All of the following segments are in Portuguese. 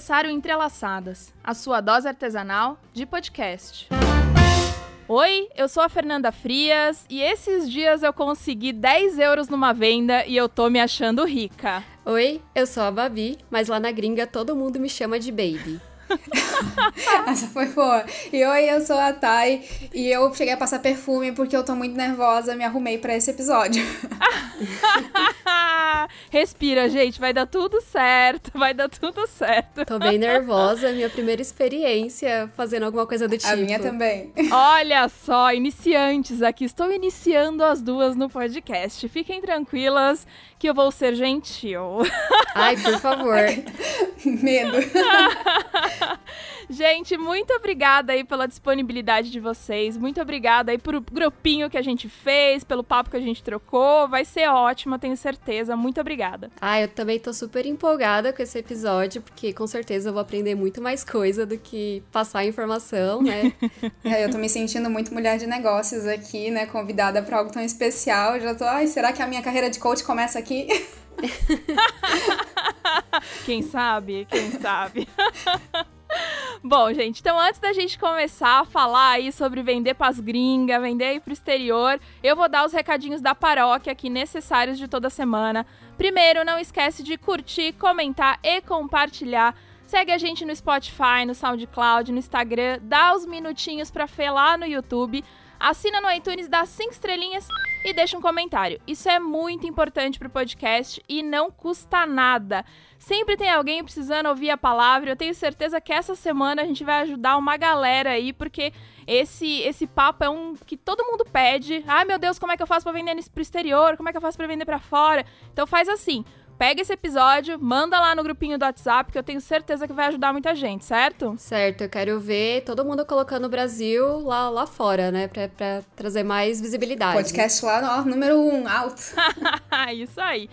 começar Entrelaçadas, a sua dose artesanal de podcast. Oi, eu sou a Fernanda Frias e esses dias eu consegui 10 euros numa venda e eu tô me achando rica. Oi, eu sou a Babi, mas lá na gringa todo mundo me chama de Baby. Essa foi boa. E oi, eu sou a Thay e eu cheguei a passar perfume porque eu tô muito nervosa, me arrumei para esse episódio. Respira, gente, vai dar tudo certo, vai dar tudo certo. Tô bem nervosa, minha primeira experiência fazendo alguma coisa do tipo. A minha também. Olha só, iniciantes aqui, estou iniciando as duas no podcast. Fiquem tranquilas que eu vou ser gentil. Ai, por favor. Medo. gente, muito obrigada aí pela disponibilidade de vocês. Muito obrigada aí por grupinho que a gente fez, pelo papo que a gente trocou. Vai ser ótimo, tenho certeza. Muito obrigada. Ah, eu também tô super empolgada com esse episódio, porque com certeza eu vou aprender muito mais coisa do que passar informação, né? é, eu tô me sentindo muito mulher de negócios aqui, né? Convidada para algo tão especial. Eu já tô, ai, será que a minha carreira de coach começa aqui. Quem sabe? Quem sabe? Bom, gente, então antes da gente começar a falar aí sobre vender pras gringas, vender aí pro exterior, eu vou dar os recadinhos da paróquia aqui necessários de toda semana. Primeiro, não esquece de curtir, comentar e compartilhar. Segue a gente no Spotify, no SoundCloud, no Instagram, dá os minutinhos pra Fê lá no YouTube. Assina no iTunes, dá 5 estrelinhas e deixa um comentário. Isso é muito importante para o podcast e não custa nada. Sempre tem alguém precisando ouvir a palavra. Eu tenho certeza que essa semana a gente vai ajudar uma galera aí, porque esse esse papo é um que todo mundo pede. Ai, meu Deus, como é que eu faço para vender pro exterior? Como é que eu faço para vender para fora? Então faz assim pega esse episódio, manda lá no grupinho do WhatsApp, que eu tenho certeza que vai ajudar muita gente, certo? Certo, eu quero ver todo mundo colocando o Brasil lá, lá fora, né? Pra, pra trazer mais visibilidade. Podcast lá, ó, número um, alto. Isso aí.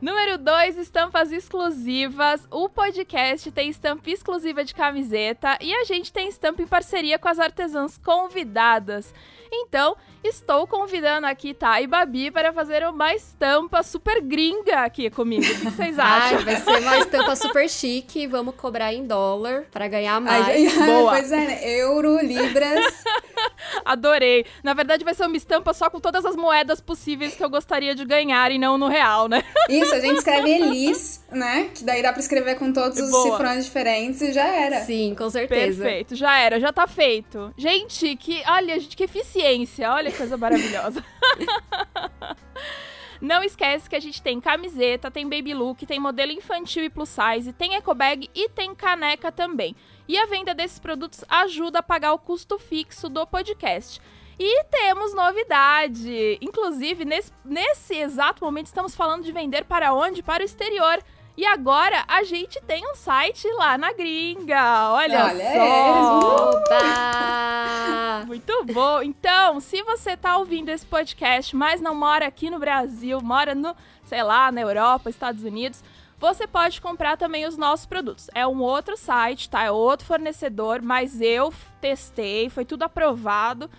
Número 2, estampas exclusivas. O podcast tem estampa exclusiva de camiseta e a gente tem estampa em parceria com as artesãs convidadas. Então, estou convidando aqui Thay e Babi para fazer uma estampa super gringa aqui comigo. O que vocês acham? Ai, vai ser uma estampa super chique. Vamos cobrar em dólar para ganhar mais. Ai, Boa. Pois é, né? Euro, libras. Adorei. Na verdade, vai ser uma estampa só com todas as moedas possíveis que eu gostaria de ganhar e não no real, né? Isso, a gente escreve Elis, né? Que daí dá pra escrever com todos os Boa. cifrões diferentes e já era. Sim, com certeza. Perfeito, já era, já tá feito. Gente, que. Olha, gente, que eficiência. Olha que coisa maravilhosa. Não esquece que a gente tem camiseta, tem baby look, tem modelo infantil e plus size, tem eco bag e tem caneca também. E a venda desses produtos ajuda a pagar o custo fixo do podcast. E temos novidade! Inclusive, nesse, nesse exato momento, estamos falando de vender para onde? Para o exterior. E agora a gente tem um site lá na gringa. Olha, Olha só! Opa! Muito bom. Então, se você tá ouvindo esse podcast, mas não mora aqui no Brasil, mora no, sei lá, na Europa, Estados Unidos, você pode comprar também os nossos produtos. É um outro site, tá? É outro fornecedor, mas eu testei, foi tudo aprovado,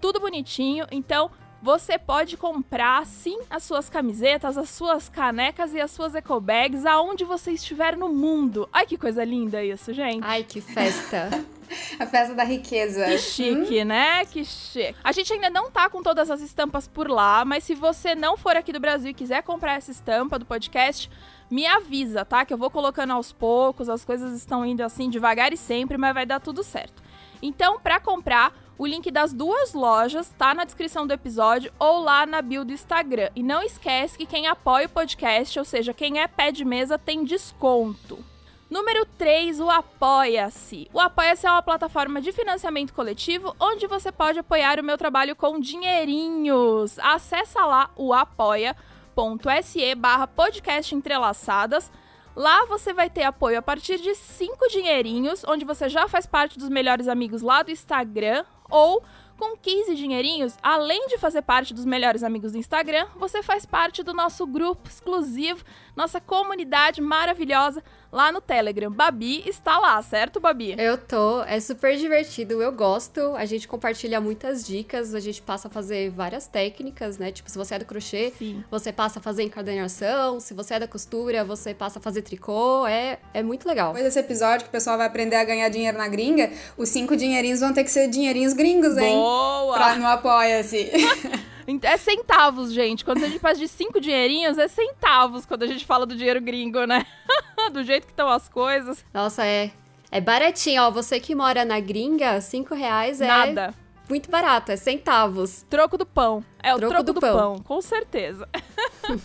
tudo bonitinho. Então, você pode comprar sim as suas camisetas, as suas canecas e as suas eco bags aonde você estiver no mundo. Ai que coisa linda isso, gente. Ai que festa. A festa da riqueza. Que chique, hum? né? Que chique. A gente ainda não tá com todas as estampas por lá, mas se você não for aqui do Brasil e quiser comprar essa estampa do podcast, me avisa, tá? Que eu vou colocando aos poucos, as coisas estão indo assim devagar e sempre, mas vai dar tudo certo. Então, para comprar, o link das duas lojas tá na descrição do episódio ou lá na bio do Instagram. E não esquece que quem apoia o podcast, ou seja, quem é pé de mesa, tem desconto. Número 3, o Apoia-se. O Apoia-se é uma plataforma de financiamento coletivo onde você pode apoiar o meu trabalho com dinheirinhos. Acesse lá o apoia.se barra podcast entrelaçadas Lá você vai ter apoio a partir de 5 dinheirinhos, onde você já faz parte dos melhores amigos lá do Instagram, ou com 15 dinheirinhos, além de fazer parte dos melhores amigos do Instagram, você faz parte do nosso grupo exclusivo, nossa comunidade maravilhosa lá no Telegram. Babi está lá, certo, Babi? Eu tô, é super divertido, eu gosto. A gente compartilha muitas dicas, a gente passa a fazer várias técnicas, né? Tipo, se você é do crochê, Sim. você passa a fazer encadernação, se você é da costura, você passa a fazer tricô, é, é muito legal. Depois desse episódio que o pessoal vai aprender a ganhar dinheiro na gringa, os cinco dinheirinhos vão ter que ser dinheirinhos gringos, hein? Boa! Pra no Apoia-se. É centavos, gente. Quando a gente faz de cinco dinheirinhos, é centavos quando a gente fala do dinheiro gringo, né? do jeito que estão as coisas. Nossa, é. É baratinho, ó. Você que mora na gringa, cinco reais é Nada. muito barato, é centavos. Troco do pão. É o Troco troco, do do, pão. pão. com certeza.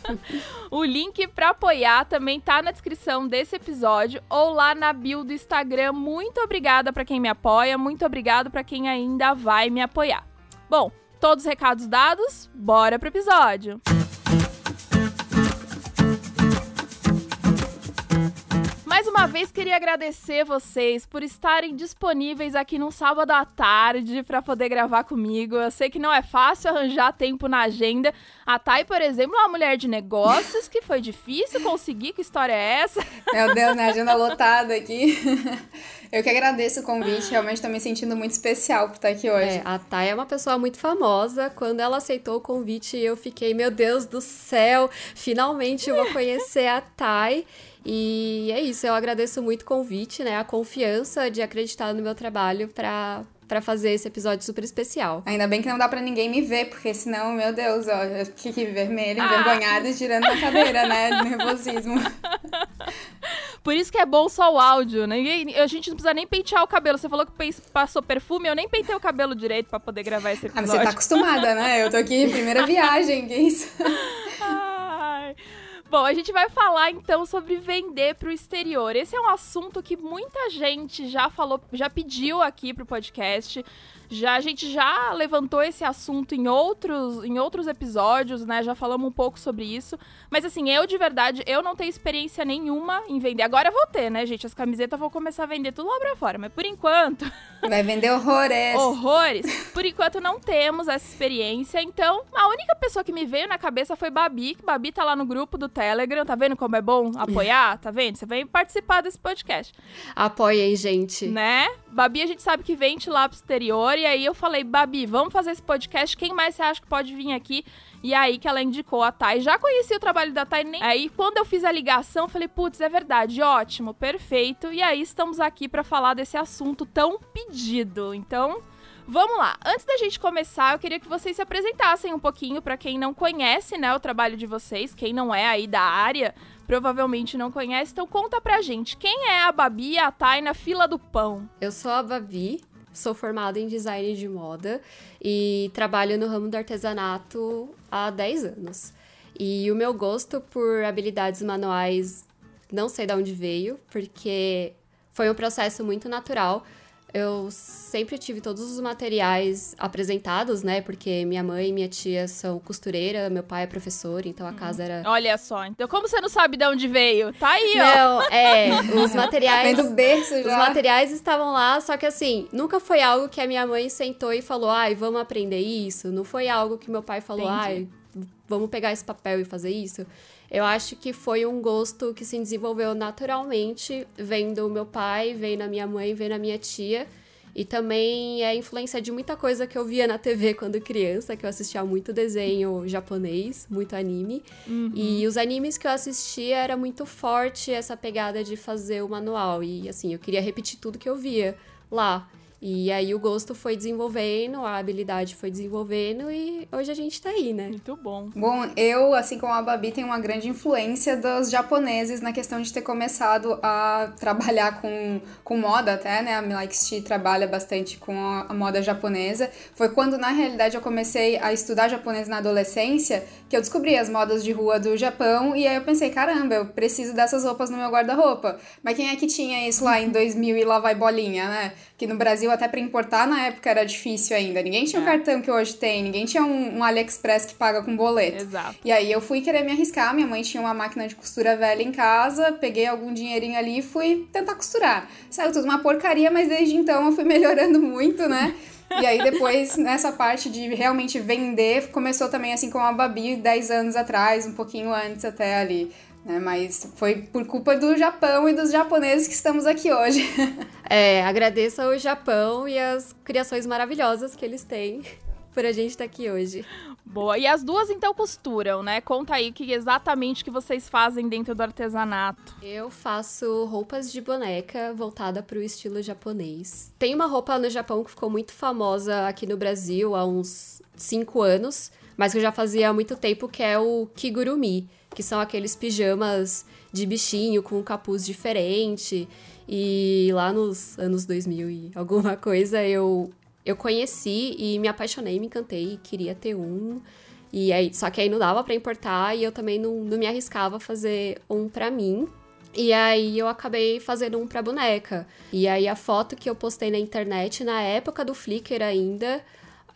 o link pra apoiar também tá na descrição desse episódio ou lá na bio do Instagram. Muito obrigada pra quem me apoia, muito obrigado pra quem ainda vai me apoiar. Bom, todos os recados dados, bora pro episódio. Mais uma vez queria agradecer vocês por estarem disponíveis aqui num sábado à tarde para poder gravar comigo. Eu sei que não é fácil arranjar tempo na agenda. A Thay, por exemplo, é uma mulher de negócios que foi difícil conseguir. Que história é essa? Meu Deus, né? Agenda lotada aqui. Eu que agradeço o convite, realmente tô me sentindo muito especial por estar aqui hoje. É, a Thay é uma pessoa muito famosa. Quando ela aceitou o convite, eu fiquei, meu Deus do céu, finalmente eu vou conhecer a Thay. E é isso, eu agradeço muito o convite, né? A confiança de acreditar no meu trabalho pra, pra fazer esse episódio super especial. Ainda bem que não dá pra ninguém me ver, porque senão, meu Deus, ó, eu fiquei vermelha, Ah. envergonhada e tirando a cadeira, né? De nervosismo. Por isso que é bom só o áudio, né? A gente não precisa nem pentear o cabelo. Você falou que passou perfume, eu nem pentei o cabelo direito pra poder gravar esse Ah, episódio. mas você tá acostumada, né? Eu tô aqui, primeira viagem, que isso? Ai. Bom, a gente vai falar então sobre vender para o exterior. Esse é um assunto que muita gente já falou, já pediu aqui pro podcast. Já a gente já levantou esse assunto em outros em outros episódios, né? Já falamos um pouco sobre isso. Mas assim, eu de verdade, eu não tenho experiência nenhuma em vender. Agora eu vou ter, né, gente? As camisetas vão começar a vender tudo lá pra fora, mas por enquanto Vai vender horrores. horrores. Por enquanto não temos essa experiência. Então, a única pessoa que me veio na cabeça foi Babi, que Babi tá lá no grupo do Telegram. Tá vendo como é bom apoiar? Tá vendo? Você vem participar desse podcast, Apoiem, gente. né? Babi, a gente sabe que vende lá pro exterior. E aí eu falei, Babi, vamos fazer esse podcast. Quem mais você acha que pode vir aqui? E aí que ela indicou a Thay. Já conheci o trabalho da Thay. Nem... Aí quando eu fiz a ligação, falei, putz, é verdade, ótimo, perfeito. E aí estamos aqui pra falar desse assunto tão pedido. Então, Vamos lá. Antes da gente começar, eu queria que vocês se apresentassem um pouquinho para quem não conhece, né, o trabalho de vocês, quem não é aí da área, provavelmente não conhece. Então conta pra gente, quem é a Babi e a Thay na fila do pão? Eu sou a Babi, sou formada em design de moda e trabalho no ramo do artesanato há 10 anos. E o meu gosto por habilidades manuais não sei de onde veio, porque foi um processo muito natural. Eu sempre tive todos os materiais apresentados, né? Porque minha mãe e minha tia são costureira, meu pai é professor, então a casa era Olha só. Então como você não sabe de onde veio? Tá aí, ó. Não, é, os materiais. Vem do berço Os já. materiais estavam lá, só que assim, nunca foi algo que a minha mãe sentou e falou, ai, vamos aprender isso. Não foi algo que meu pai falou, Entendi. ai, vamos pegar esse papel e fazer isso. Eu acho que foi um gosto que se desenvolveu naturalmente, vendo o meu pai, vendo a minha mãe, vendo a minha tia. E também é influência de muita coisa que eu via na TV quando criança, que eu assistia muito desenho japonês, muito anime. E os animes que eu assistia era muito forte essa pegada de fazer o manual. E assim, eu queria repetir tudo que eu via lá. E aí o gosto foi desenvolvendo, a habilidade foi desenvolvendo e hoje a gente tá aí, né? Muito bom. Bom, eu, assim como a Babi, tenho uma grande influência dos japoneses na questão de ter começado a trabalhar com, com moda até, né? A Milaixi trabalha bastante com a, a moda japonesa. Foi quando, na realidade, eu comecei a estudar japonês na adolescência que eu descobri as modas de rua do Japão e aí eu pensei, caramba, eu preciso dessas roupas no meu guarda-roupa. Mas quem é que tinha isso lá em 2000 e lá vai bolinha, né? Que no Brasil, até pra importar, na época era difícil ainda. Ninguém tinha o É. cartão que hoje tem, ninguém tinha um, um AliExpress que paga com boleto. Exato. E aí eu fui querer me arriscar, minha mãe tinha uma máquina de costura velha em casa, peguei algum dinheirinho ali e fui tentar costurar. Saiu tudo uma porcaria, mas desde então eu fui melhorando muito, né? E aí depois, nessa parte de realmente vender, começou também assim com a Babi 10 anos atrás, um pouquinho antes até ali. né? Mas foi por culpa do Japão e dos japoneses que estamos aqui hoje. É, agradeço ao Japão e as criações maravilhosas que eles têm por a gente estar aqui hoje. Boa. E as duas então costuram, né? Conta aí que exatamente que vocês fazem dentro do artesanato. Eu faço roupas de boneca voltada para o estilo japonês. Tem uma roupa no Japão que ficou muito famosa aqui no Brasil há uns 5 anos, mas que eu já fazia há muito tempo, que é o kigurumi, que são aqueles pijamas de bichinho com um capuz diferente. E lá nos anos 2000 e alguma coisa eu eu conheci e me apaixonei, me encantei, queria ter um. E aí, só que aí não dava para importar e eu também não, não me arriscava a fazer um para mim. E aí eu acabei fazendo um pra boneca. E aí a foto que eu postei na internet, na época do Flickr ainda,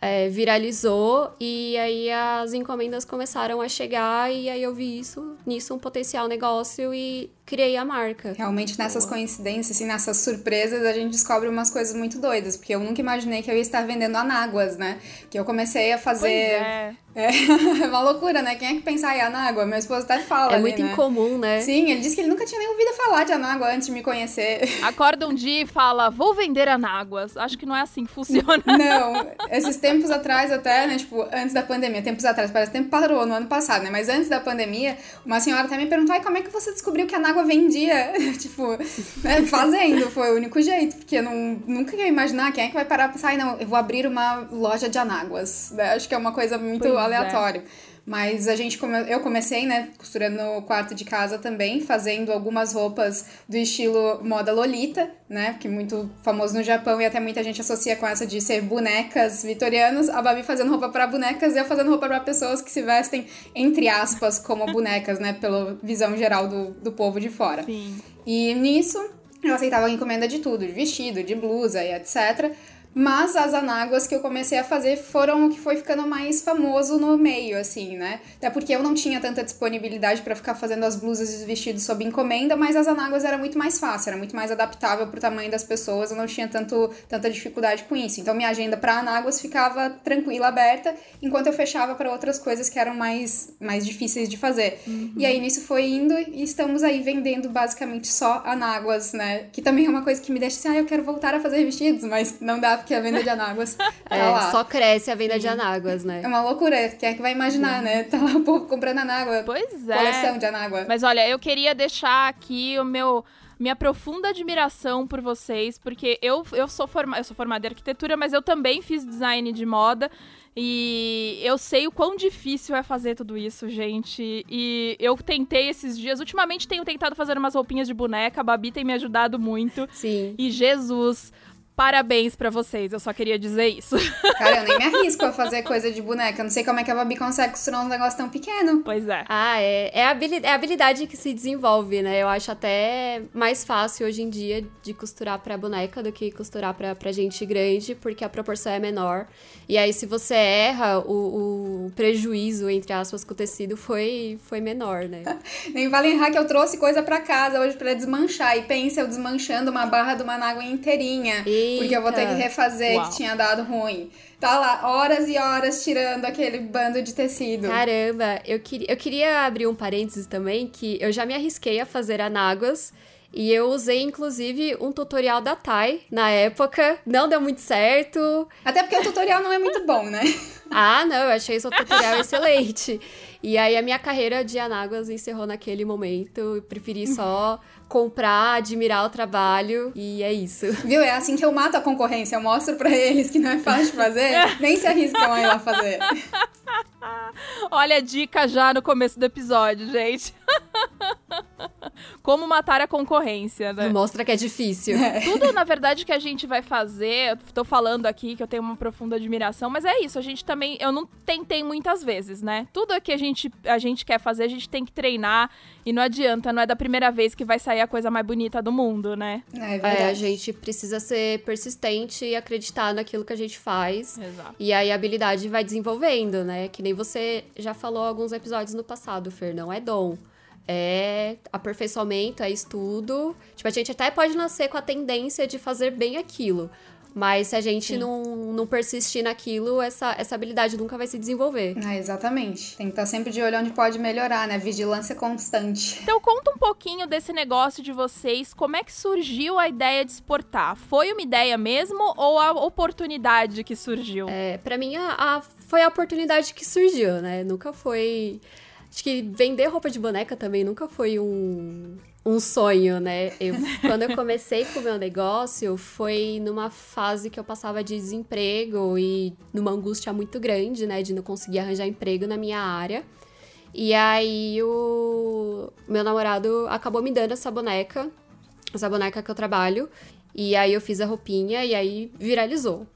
é, viralizou e aí as encomendas começaram a chegar e aí eu vi isso, nisso um potencial negócio e criei a marca. Realmente nessas Boa. coincidências, assim, nessas surpresas, a gente descobre umas coisas muito doidas, porque eu nunca imaginei que eu ia estar vendendo anáguas, né? Que eu comecei a fazer. É. É. é uma loucura, né? Quem é que pensa em anágua? Meu esposo até fala. É ali, muito né? incomum, né? Sim, ele disse que ele nunca tinha nem ouvido falar de anágua antes de me conhecer. Acorda um dia e fala, vou vender anáguas. Acho que não é assim que funciona. Não, esses tempos atrás até, né? Tipo, antes da pandemia, tempos atrás, parece que tempo parou no ano passado, né? Mas antes da pandemia, uma senhora até me perguntou, ai, como é que você descobriu que a anágua vendia? tipo, né? fazendo, foi o único jeito, porque eu não, nunca ia imaginar quem é que vai parar pra pensar, ai, não, eu vou abrir uma loja de anáguas. Né? Acho que é uma coisa muito pois aleatória. É. Mas a gente come... eu comecei, né, costurando no quarto de casa também, fazendo algumas roupas do estilo moda Lolita, né, que é muito famoso no Japão e até muita gente associa com essa de ser bonecas vitorianas. A Babi fazendo roupa para bonecas e eu fazendo roupa para pessoas que se vestem entre aspas como bonecas, né, pela visão geral do, do povo de fora. Sim. E nisso eu aceitava encomenda de tudo, de vestido, de blusa e etc. Mas as anáguas que eu comecei a fazer foram o que foi ficando mais famoso no meio, assim, né? Até porque eu não tinha tanta disponibilidade para ficar fazendo as blusas e os vestidos sob encomenda, mas as anáguas era muito mais fácil, era muito mais adaptável pro tamanho das pessoas, eu não tinha tanto, tanta dificuldade com isso. Então minha agenda para anáguas ficava tranquila, aberta, enquanto eu fechava para outras coisas que eram mais, mais difíceis de fazer. Uhum. E aí nisso foi indo e estamos aí vendendo basicamente só anáguas, né? Que também é uma coisa que me deixa assim, ah, eu quero voltar a fazer vestidos, mas não dá que a venda de anáguas tá é, lá. Só cresce a venda Sim. de anáguas, né? É uma loucura. Quem é que vai imaginar, Sim. né? Tá lá o povo comprando anágua. Pois é. Coleção de anágua. Mas olha, eu queria deixar aqui o meu minha profunda admiração por vocês, porque eu, eu, sou forma, eu sou formada em arquitetura, mas eu também fiz design de moda. E eu sei o quão difícil é fazer tudo isso, gente. E eu tentei esses dias. Ultimamente tenho tentado fazer umas roupinhas de boneca. A Babi tem me ajudado muito. Sim. E Jesus, Parabéns para vocês, eu só queria dizer isso. Cara, eu nem me arrisco a fazer coisa de boneca. Eu não sei como é que a Babi consegue costurar um negócio tão pequeno. Pois é. Ah, é, é, a habilidade, é habilidade que se desenvolve, né? Eu acho até mais fácil hoje em dia de costurar pra boneca do que costurar pra, pra gente grande, porque a proporção é menor. E aí, se você erra, o, o prejuízo, entre aspas, com o tecido foi, foi menor, né? nem vale errar que eu trouxe coisa pra casa hoje pra desmanchar. E pense eu desmanchando uma barra de uma água inteirinha. E porque eu vou ter que refazer Uau. que tinha dado ruim. Tá lá, horas e horas tirando aquele bando de tecido. Caramba, eu, queria, eu queria abrir um parênteses também, que eu já me arrisquei a fazer anáguas. E eu usei, inclusive, um tutorial da Thay na época. Não deu muito certo. Até porque o tutorial não é muito bom, né? ah, não, eu achei seu tutorial excelente. E aí a minha carreira de anáguas encerrou naquele momento. Eu preferi só comprar, admirar o trabalho e é isso. Viu? É assim que eu mato a concorrência. Eu mostro para eles que não é fácil de fazer, nem se arriscam a ir lá fazer. Olha a dica já no começo do episódio, gente. Como matar a concorrência, né? Mostra que é difícil. É. Tudo, na verdade, que a gente vai fazer, eu tô falando aqui que eu tenho uma profunda admiração, mas é isso, a gente também, eu não tentei muitas vezes, né? Tudo que a gente, a gente quer fazer, a gente tem que treinar e não adianta, não é da primeira vez que vai sair a coisa mais bonita do mundo, né? É, verdade. é a gente precisa ser persistente e acreditar naquilo que a gente faz. Exato. E aí a habilidade vai desenvolvendo, né? Que nem você já falou alguns episódios no passado, Fer, não é dom é aperfeiçoamento, é estudo. Tipo, a gente até pode nascer com a tendência de fazer bem aquilo. Mas se a gente não, não persistir naquilo, essa, essa habilidade nunca vai se desenvolver. Ah, exatamente. Tem que estar sempre de olho onde pode melhorar, né? Vigilância constante. Então conta um pouquinho desse negócio de vocês. Como é que surgiu a ideia de exportar? Foi uma ideia mesmo ou a oportunidade que surgiu? É, para mim, a, a, foi a oportunidade que surgiu, né? Nunca foi. Acho que vender roupa de boneca também nunca foi um, um sonho, né? Eu, quando eu comecei com o meu negócio, foi numa fase que eu passava de desemprego e numa angústia muito grande, né? De não conseguir arranjar emprego na minha área. E aí o meu namorado acabou me dando essa boneca, essa boneca que eu trabalho. E aí eu fiz a roupinha e aí viralizou.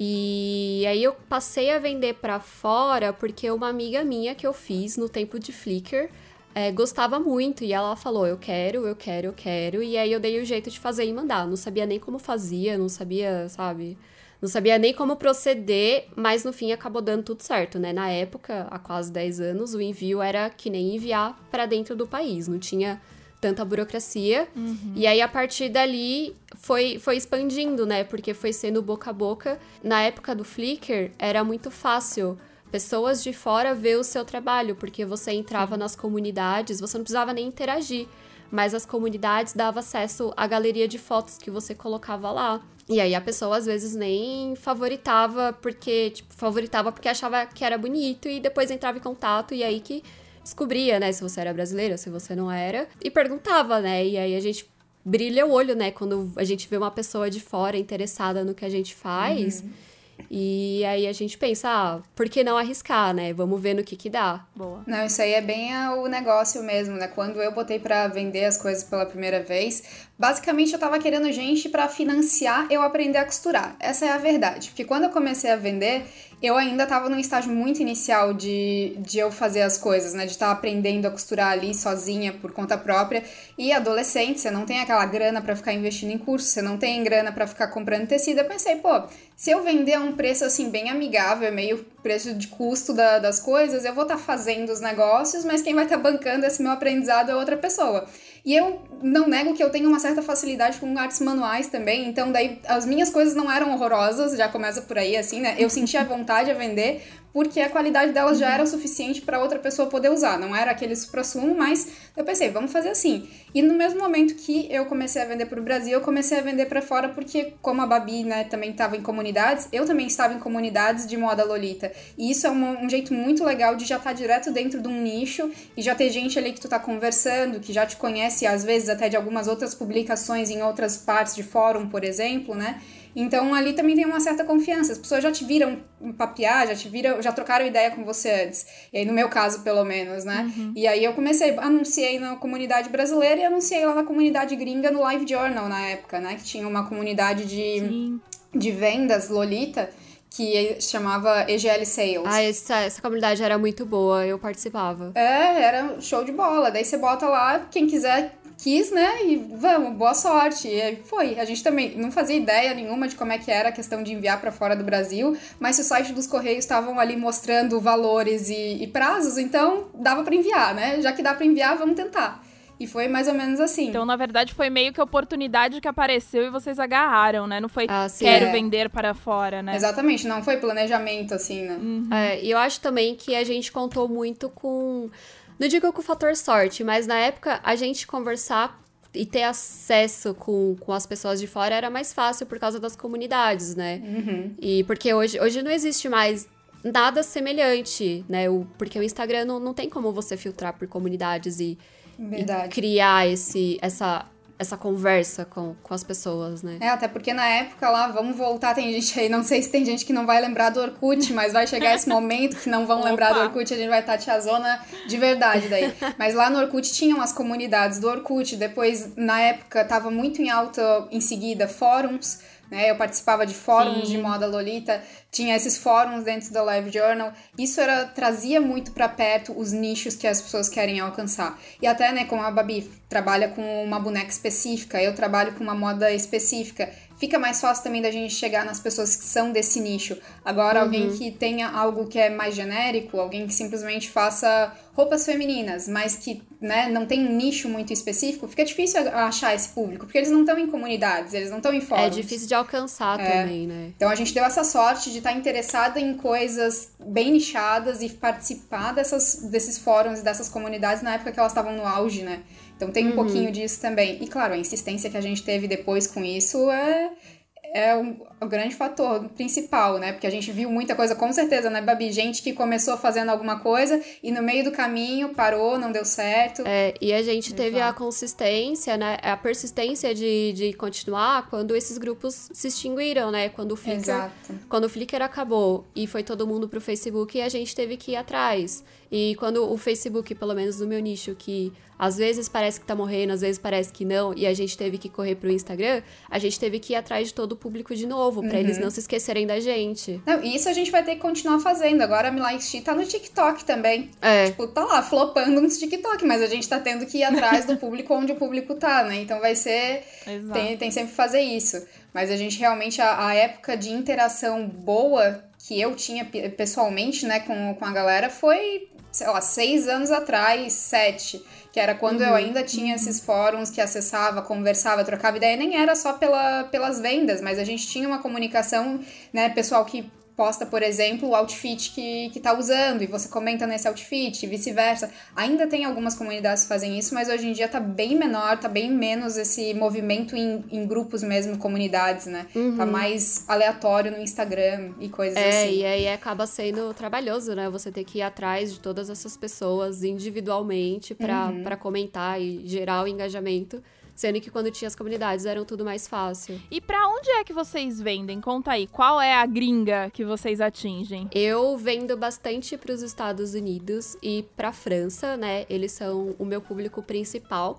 E aí eu passei a vender para fora porque uma amiga minha que eu fiz no tempo de Flickr é, gostava muito e ela falou: Eu quero, eu quero, eu quero. E aí eu dei o jeito de fazer e mandar. Não sabia nem como fazia, não sabia, sabe? Não sabia nem como proceder, mas no fim acabou dando tudo certo, né? Na época, há quase 10 anos, o envio era que nem enviar para dentro do país, não tinha tanta burocracia. Uhum. E aí, a partir dali, foi, foi expandindo, né? Porque foi sendo boca a boca. Na época do Flickr, era muito fácil pessoas de fora ver o seu trabalho, porque você entrava Sim. nas comunidades, você não precisava nem interagir, mas as comunidades davam acesso à galeria de fotos que você colocava lá. E aí a pessoa às vezes nem favoritava porque, tipo, favoritava porque achava que era bonito e depois entrava em contato e aí que descobria, né, se você era brasileira, se você não era, e perguntava, né? E aí a gente brilha o olho, né, quando a gente vê uma pessoa de fora interessada no que a gente faz. Uhum e aí a gente pensa, ah, por que não arriscar, né? Vamos ver no que que dá. Boa. Não, isso aí é bem o negócio mesmo, né? Quando eu botei para vender as coisas pela primeira vez, basicamente eu tava querendo gente para financiar eu aprender a costurar. Essa é a verdade. Porque quando eu comecei a vender, eu ainda estava num estágio muito inicial de, de eu fazer as coisas, né? De estar tá aprendendo a costurar ali sozinha por conta própria. E adolescente, você não tem aquela grana para ficar investindo em curso, você não tem grana para ficar comprando tecido. Eu pensei, pô, se eu vender a um preço assim bem amigável, meio preço de custo da, das coisas, eu vou estar tá fazendo os negócios, mas quem vai estar tá bancando esse meu aprendizado é outra pessoa. E eu não nego que eu tenho uma certa facilidade com artes manuais também, então daí as minhas coisas não eram horrorosas, já começa por aí assim, né? Eu sentia vontade a vender, porque a qualidade delas já era o suficiente para outra pessoa poder usar. Não era aquele supra-sumo, mas eu pensei, vamos fazer assim. E no mesmo momento que eu comecei a vender para o Brasil, eu comecei a vender para fora, porque como a Babi, né, também estava em comunidades, eu também estava em comunidades de moda lolita. E isso é um, um jeito muito legal de já estar tá direto dentro de um nicho e já ter gente ali que tu tá conversando, que já te conhece, às vezes até de algumas outras publicações em outras partes de fórum, por exemplo, né? Então ali também tem uma certa confiança. As pessoas já te viram papear, já te viram, já trocaram ideia com você antes. E aí, no meu caso, pelo menos, né? Uhum. E aí eu comecei, anunciei na comunidade brasileira e anunciei lá na comunidade gringa no Live Journal na época, né? Que tinha uma comunidade de, de vendas, Lolita que chamava EGL Sales. Ah, essa, essa comunidade era muito boa, eu participava. É, era show de bola. Daí você bota lá, quem quiser quis, né? E vamos, boa sorte. E foi. A gente também não fazia ideia nenhuma de como é que era a questão de enviar para fora do Brasil, mas se o site dos Correios estavam ali mostrando valores e, e prazos, então dava para enviar, né? Já que dá para enviar, vamos tentar. E foi mais ou menos assim. Então, na verdade, foi meio que a oportunidade que apareceu e vocês agarraram, né? Não foi ah, quero é. vender para fora, né? Exatamente, não foi planejamento, assim, né? Uhum. É, e eu acho também que a gente contou muito com não digo com o fator sorte, mas na época a gente conversar e ter acesso com, com as pessoas de fora era mais fácil por causa das comunidades, né? Uhum. E porque hoje, hoje não existe mais nada semelhante, né? O, porque o Instagram não, não tem como você filtrar por comunidades e, e criar esse, essa essa conversa com, com as pessoas, né? É, até porque na época lá, vamos voltar, tem gente aí, não sei se tem gente que não vai lembrar do Orkut, mas vai chegar esse momento que não vão lembrar do Orkut, a gente vai estar tiazona de verdade daí. Mas lá no Orkut tinham as comunidades do Orkut, depois, na época, tava muito em alta, em seguida, fóruns, né? Eu participava de fóruns Sim. de moda lolita, tinha esses fóruns dentro da Live Journal. Isso era trazia muito para perto os nichos que as pessoas querem alcançar. E até, né, como a Babi trabalha com uma boneca específica, eu trabalho com uma moda específica fica mais fácil também da gente chegar nas pessoas que são desse nicho. Agora, uhum. alguém que tenha algo que é mais genérico, alguém que simplesmente faça roupas femininas, mas que né, não tem um nicho muito específico, fica difícil achar esse público, porque eles não estão em comunidades, eles não estão em fóruns. É difícil de alcançar é. também, né? Então a gente deu essa sorte de estar interessada em coisas bem nichadas e participar dessas, desses fóruns e dessas comunidades na época que elas estavam no auge, né? Então tem um uhum. pouquinho disso também. E claro, a insistência que a gente teve depois com isso é, é um, o grande fator principal, né? Porque a gente viu muita coisa, com certeza, né, Babi? Gente que começou fazendo alguma coisa e no meio do caminho parou, não deu certo. É, e a gente Exato. teve a consistência, né? A persistência de, de continuar quando esses grupos se extinguiram, né? Quando o Flickr, Exato. quando o Flickr acabou e foi todo mundo pro Facebook, a gente teve que ir atrás. E quando o Facebook, pelo menos no meu nicho, que às vezes parece que tá morrendo, às vezes parece que não, e a gente teve que correr pro Instagram, a gente teve que ir atrás de todo o público de novo, para uhum. eles não se esquecerem da gente. Não, isso a gente vai ter que continuar fazendo. Agora a Milike tá no TikTok também. É. Tipo, tá lá flopando no TikTok, mas a gente tá tendo que ir atrás do público onde o público tá, né? Então vai ser. Tem, tem sempre que fazer isso. Mas a gente realmente, a, a época de interação boa que eu tinha pessoalmente, né, com, com a galera foi, sei lá, seis anos atrás, sete que era quando uhum. eu ainda tinha esses fóruns que acessava, conversava, trocava ideia, nem era só pela, pelas vendas, mas a gente tinha uma comunicação, né, pessoal que posta, por exemplo, o outfit que, que tá usando e você comenta nesse outfit e vice-versa. Ainda tem algumas comunidades que fazem isso, mas hoje em dia tá bem menor, tá bem menos esse movimento em, em grupos mesmo, comunidades, né? Tá uhum. Tá mais aleatório no Instagram e coisas é, assim. É, e aí acaba sendo trabalhoso, né? Você ter que ir atrás de todas essas pessoas individualmente para uhum. comentar e gerar o engajamento. Sendo que quando tinha as comunidades eram tudo mais fácil. E para onde é que vocês vendem? Conta aí, qual é a gringa que vocês atingem? Eu vendo bastante para os Estados Unidos e para França, né? Eles são o meu público principal,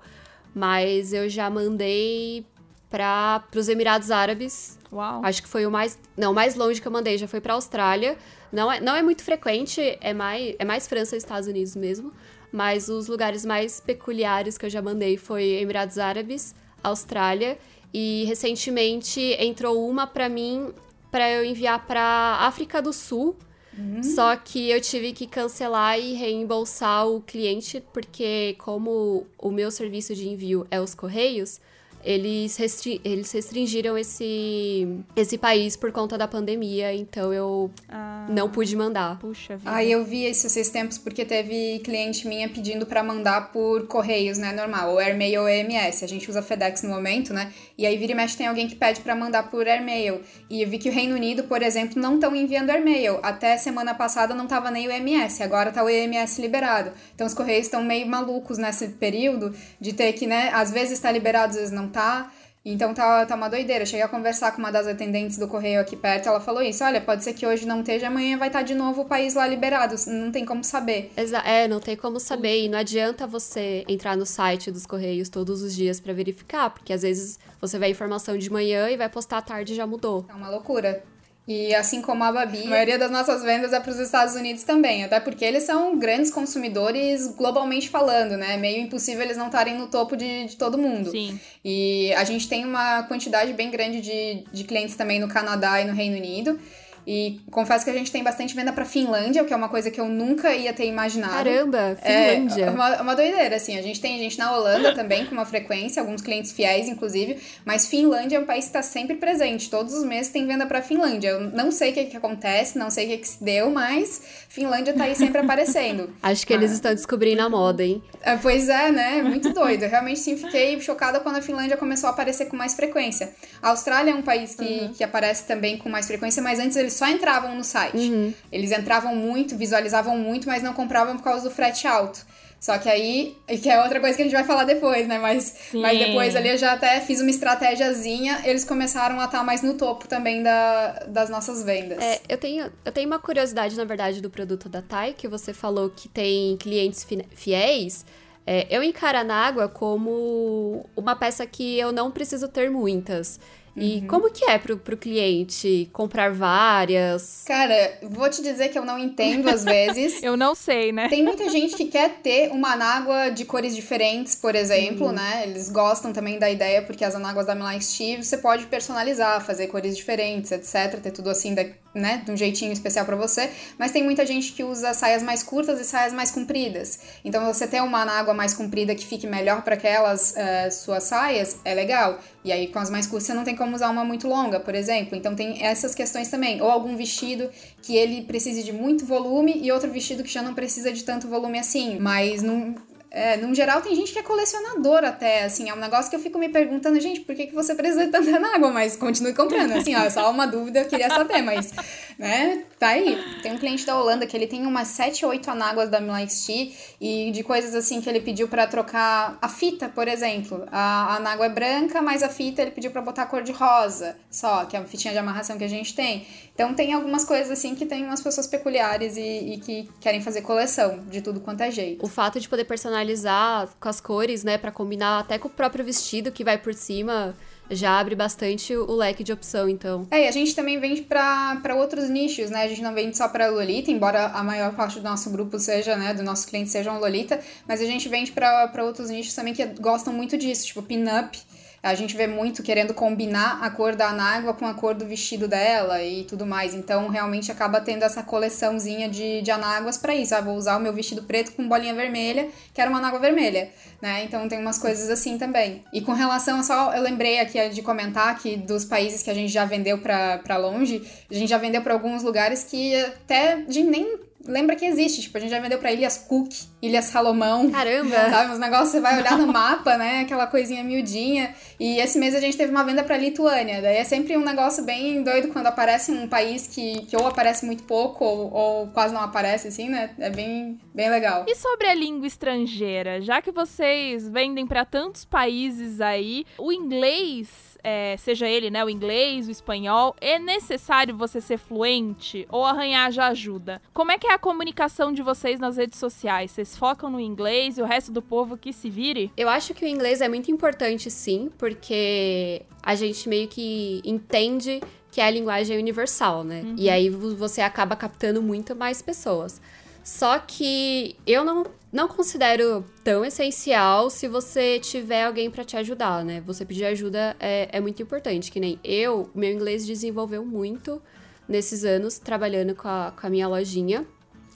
mas eu já mandei para os Emirados Árabes. Uau. Acho que foi o mais, não, mais longe que eu mandei já foi para Austrália. Não é, não é muito frequente, é mais, é mais França e Estados Unidos mesmo mas os lugares mais peculiares que eu já mandei foi Emirados Árabes, Austrália e recentemente entrou uma para mim para eu enviar para África do Sul. Uhum. Só que eu tive que cancelar e reembolsar o cliente porque como o meu serviço de envio é os correios, eles, restri eles restringiram esse, esse país por conta da pandemia, então eu ah, não pude mandar. Puxa vida. Aí eu vi isso esses tempos porque teve cliente minha pedindo para mandar por correios, né, normal, ou Airmail ou EMS. A gente usa FedEx no momento, né? E aí vira e mexe tem alguém que pede para mandar por Airmail. E eu vi que o Reino Unido, por exemplo, não estão enviando Airmail. Até semana passada não tava nem o EMS, agora tá o EMS liberado. Então os correios estão meio malucos nesse período de ter que, né, às vezes está liberado, às vezes não tá. Então tá, tá uma doideira. cheguei a conversar com uma das atendentes do correio aqui perto, ela falou isso: olha, pode ser que hoje não esteja, amanhã vai estar tá de novo o país lá liberado. Não tem como saber. Exa é, não tem como saber. E não adianta você entrar no site dos correios todos os dias para verificar, porque às vezes você vê a informação de manhã e vai postar à tarde e já mudou. É uma loucura. E assim como a Babi, a maioria das nossas vendas é para os Estados Unidos também, até porque eles são grandes consumidores globalmente falando, né? É meio impossível eles não estarem no topo de, de todo mundo. Sim. E a gente tem uma quantidade bem grande de, de clientes também no Canadá e no Reino Unido. E confesso que a gente tem bastante venda pra Finlândia, o que é uma coisa que eu nunca ia ter imaginado. Caramba, Finlândia. É uma, uma doideira, assim. A gente tem gente na Holanda também, com uma frequência, alguns clientes fiéis, inclusive. Mas Finlândia é um país que está sempre presente. Todos os meses tem venda pra Finlândia. Eu não sei o que, que acontece, não sei o que, que se deu, mas Finlândia tá aí sempre aparecendo. Acho que eles estão descobrindo a moda, hein? É, pois é, né? Muito doido. Eu realmente sim fiquei chocada quando a Finlândia começou a aparecer com mais frequência. A Austrália é um país que, uhum. que aparece também com mais frequência, mas antes eles só entravam no site. Uhum. Eles entravam muito, visualizavam muito, mas não compravam por causa do frete alto. Só que aí, que é outra coisa que a gente vai falar depois, né? Mas, mas depois ali eu já até fiz uma estratégiazinha, eles começaram a estar mais no topo também da, das nossas vendas. É, eu tenho, eu tenho uma curiosidade, na verdade, do produto da Thai, que você falou que tem clientes fiéis. É, eu encaro a Nágua como uma peça que eu não preciso ter muitas. E uhum. como que é pro, pro cliente comprar várias? Cara, vou te dizer que eu não entendo às vezes. eu não sei, né? Tem muita gente que quer ter uma anágua de cores diferentes, por exemplo, uhum. né? Eles gostam também da ideia, porque as anáguas da Milan Steve você pode personalizar, fazer cores diferentes, etc. Ter tudo assim, né? De um jeitinho especial para você. Mas tem muita gente que usa saias mais curtas e saias mais compridas. Então, você ter uma anágua mais comprida que fique melhor para aquelas uh, suas saias é legal. E aí, com as mais curtas, você não tem como usar uma muito longa, por exemplo. Então, tem essas questões também. Ou algum vestido que ele precise de muito volume e outro vestido que já não precisa de tanto volume assim. Mas não, é, no geral, tem gente que é colecionador até, assim, é um negócio que eu fico me perguntando, gente, por que, que você precisa de tanta água? Mas continue comprando, assim, ó, é só uma dúvida, eu queria saber, mas, né, tá aí. Tem um cliente da Holanda que ele tem umas 7 ou 8 anáguas da Milan XT e de coisas, assim, que ele pediu para trocar a fita, por exemplo. A, a anágua é branca, mas a fita ele pediu para botar a cor de rosa, só, que é a fitinha de amarração que a gente tem. Então, tem algumas coisas, assim, que tem umas pessoas peculiares e, e que querem fazer coleção de tudo quanto é jeito. O fato de poder personalizar personalizar com as cores, né, para combinar até com o próprio vestido que vai por cima, já abre bastante o leque de opção, então. É, e a gente também vende para outros nichos, né? A gente não vende só para Lolita, embora a maior parte do nosso grupo seja, né, do nosso cliente seja um Lolita, mas a gente vende para outros nichos também que gostam muito disso, tipo pin-up a gente vê muito querendo combinar a cor da anágua com a cor do vestido dela e tudo mais. Então, realmente acaba tendo essa coleçãozinha de, de anáguas para isso. Ah, vou usar o meu vestido preto com bolinha vermelha, quero uma anágua vermelha, né? Então, tem umas coisas assim também. E com relação a só, eu lembrei aqui de comentar que dos países que a gente já vendeu para longe, a gente já vendeu para alguns lugares que até a gente nem lembra que existe. Tipo, a gente já vendeu pra Ilhas Cook, Ilhas Salomão. Caramba! Sabe? Uns negócios, você vai olhar no mapa, né? Aquela coisinha miudinha. E esse mês a gente teve uma venda pra Lituânia. Daí é sempre um negócio bem doido quando aparece um país que, que ou aparece muito pouco ou, ou quase não aparece, assim, né? É bem, bem legal. E sobre a língua estrangeira? Já que vocês vendem para tantos países aí, o inglês é, seja ele, né, o inglês, o espanhol, é necessário você ser fluente ou arranhar já ajuda? Como é que é a comunicação de vocês nas redes sociais? Vocês focam no inglês e o resto do povo que se vire? Eu acho que o inglês é muito importante, sim, porque a gente meio que entende que é a linguagem universal, né? Uhum. E aí você acaba captando muito mais pessoas. Só que eu não, não considero tão essencial se você tiver alguém para te ajudar, né? Você pedir ajuda é, é muito importante. Que nem eu, meu inglês desenvolveu muito nesses anos trabalhando com a, com a minha lojinha.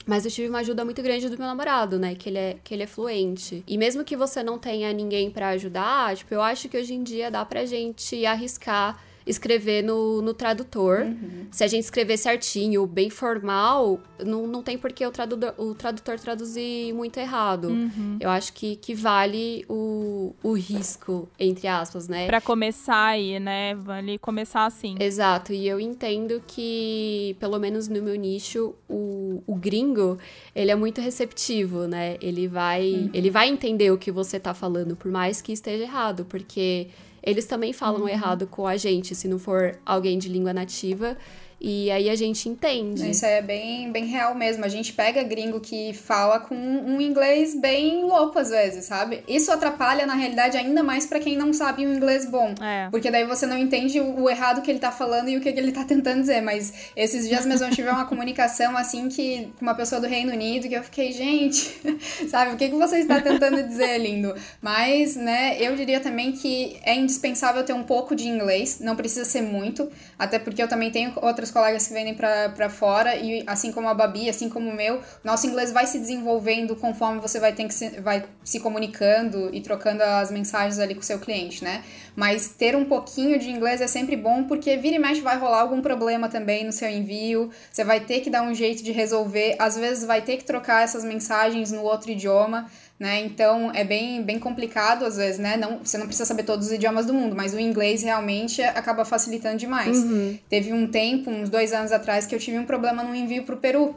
Mas eu tive uma ajuda muito grande do meu namorado, né? Que ele é, que ele é fluente. E mesmo que você não tenha ninguém para ajudar, tipo, eu acho que hoje em dia dá pra gente arriscar escrever no, no tradutor. Uhum. Se a gente escrever certinho, bem formal, não, não tem por que o tradutor, o tradutor traduzir muito errado. Uhum. Eu acho que, que vale o, o risco, entre aspas, né? Pra começar aí, né? Vale começar assim. Exato. E eu entendo que, pelo menos no meu nicho, o, o gringo, ele é muito receptivo, né? Ele vai, uhum. ele vai entender o que você tá falando, por mais que esteja errado, porque eles também falam uhum. errado com a gente, se não for alguém de língua nativa. E aí a gente entende. Isso é bem, bem real mesmo. A gente pega gringo que fala com um inglês bem louco às vezes, sabe? Isso atrapalha, na realidade, ainda mais para quem não sabe um inglês bom. É. Porque daí você não entende o, errado que ele tá falando e o que ele tá tentando dizer. Mas esses dias mesmo eu tive uma comunicação assim que com uma pessoa do Reino Unido que eu fiquei, gente, sabe, o que, que você está tentando dizer, lindo? Mas, né, eu diria também que é indispensável ter um pouco de inglês, não precisa ser muito, até porque eu também tenho outras colegas que vendem para fora e assim como a Babi, assim como o meu, nosso inglês vai se desenvolvendo conforme você vai ter que se, vai se comunicando e trocando as mensagens ali com o seu cliente, né? Mas ter um pouquinho de inglês é sempre bom porque vira e mexe vai rolar algum problema também no seu envio, você vai ter que dar um jeito de resolver, às vezes vai ter que trocar essas mensagens no outro idioma né? Então é bem, bem complicado às vezes, né? Não, você não precisa saber todos os idiomas do mundo, mas o inglês realmente acaba facilitando demais. Uhum. Teve um tempo, uns dois anos atrás, que eu tive um problema no envio para o Peru.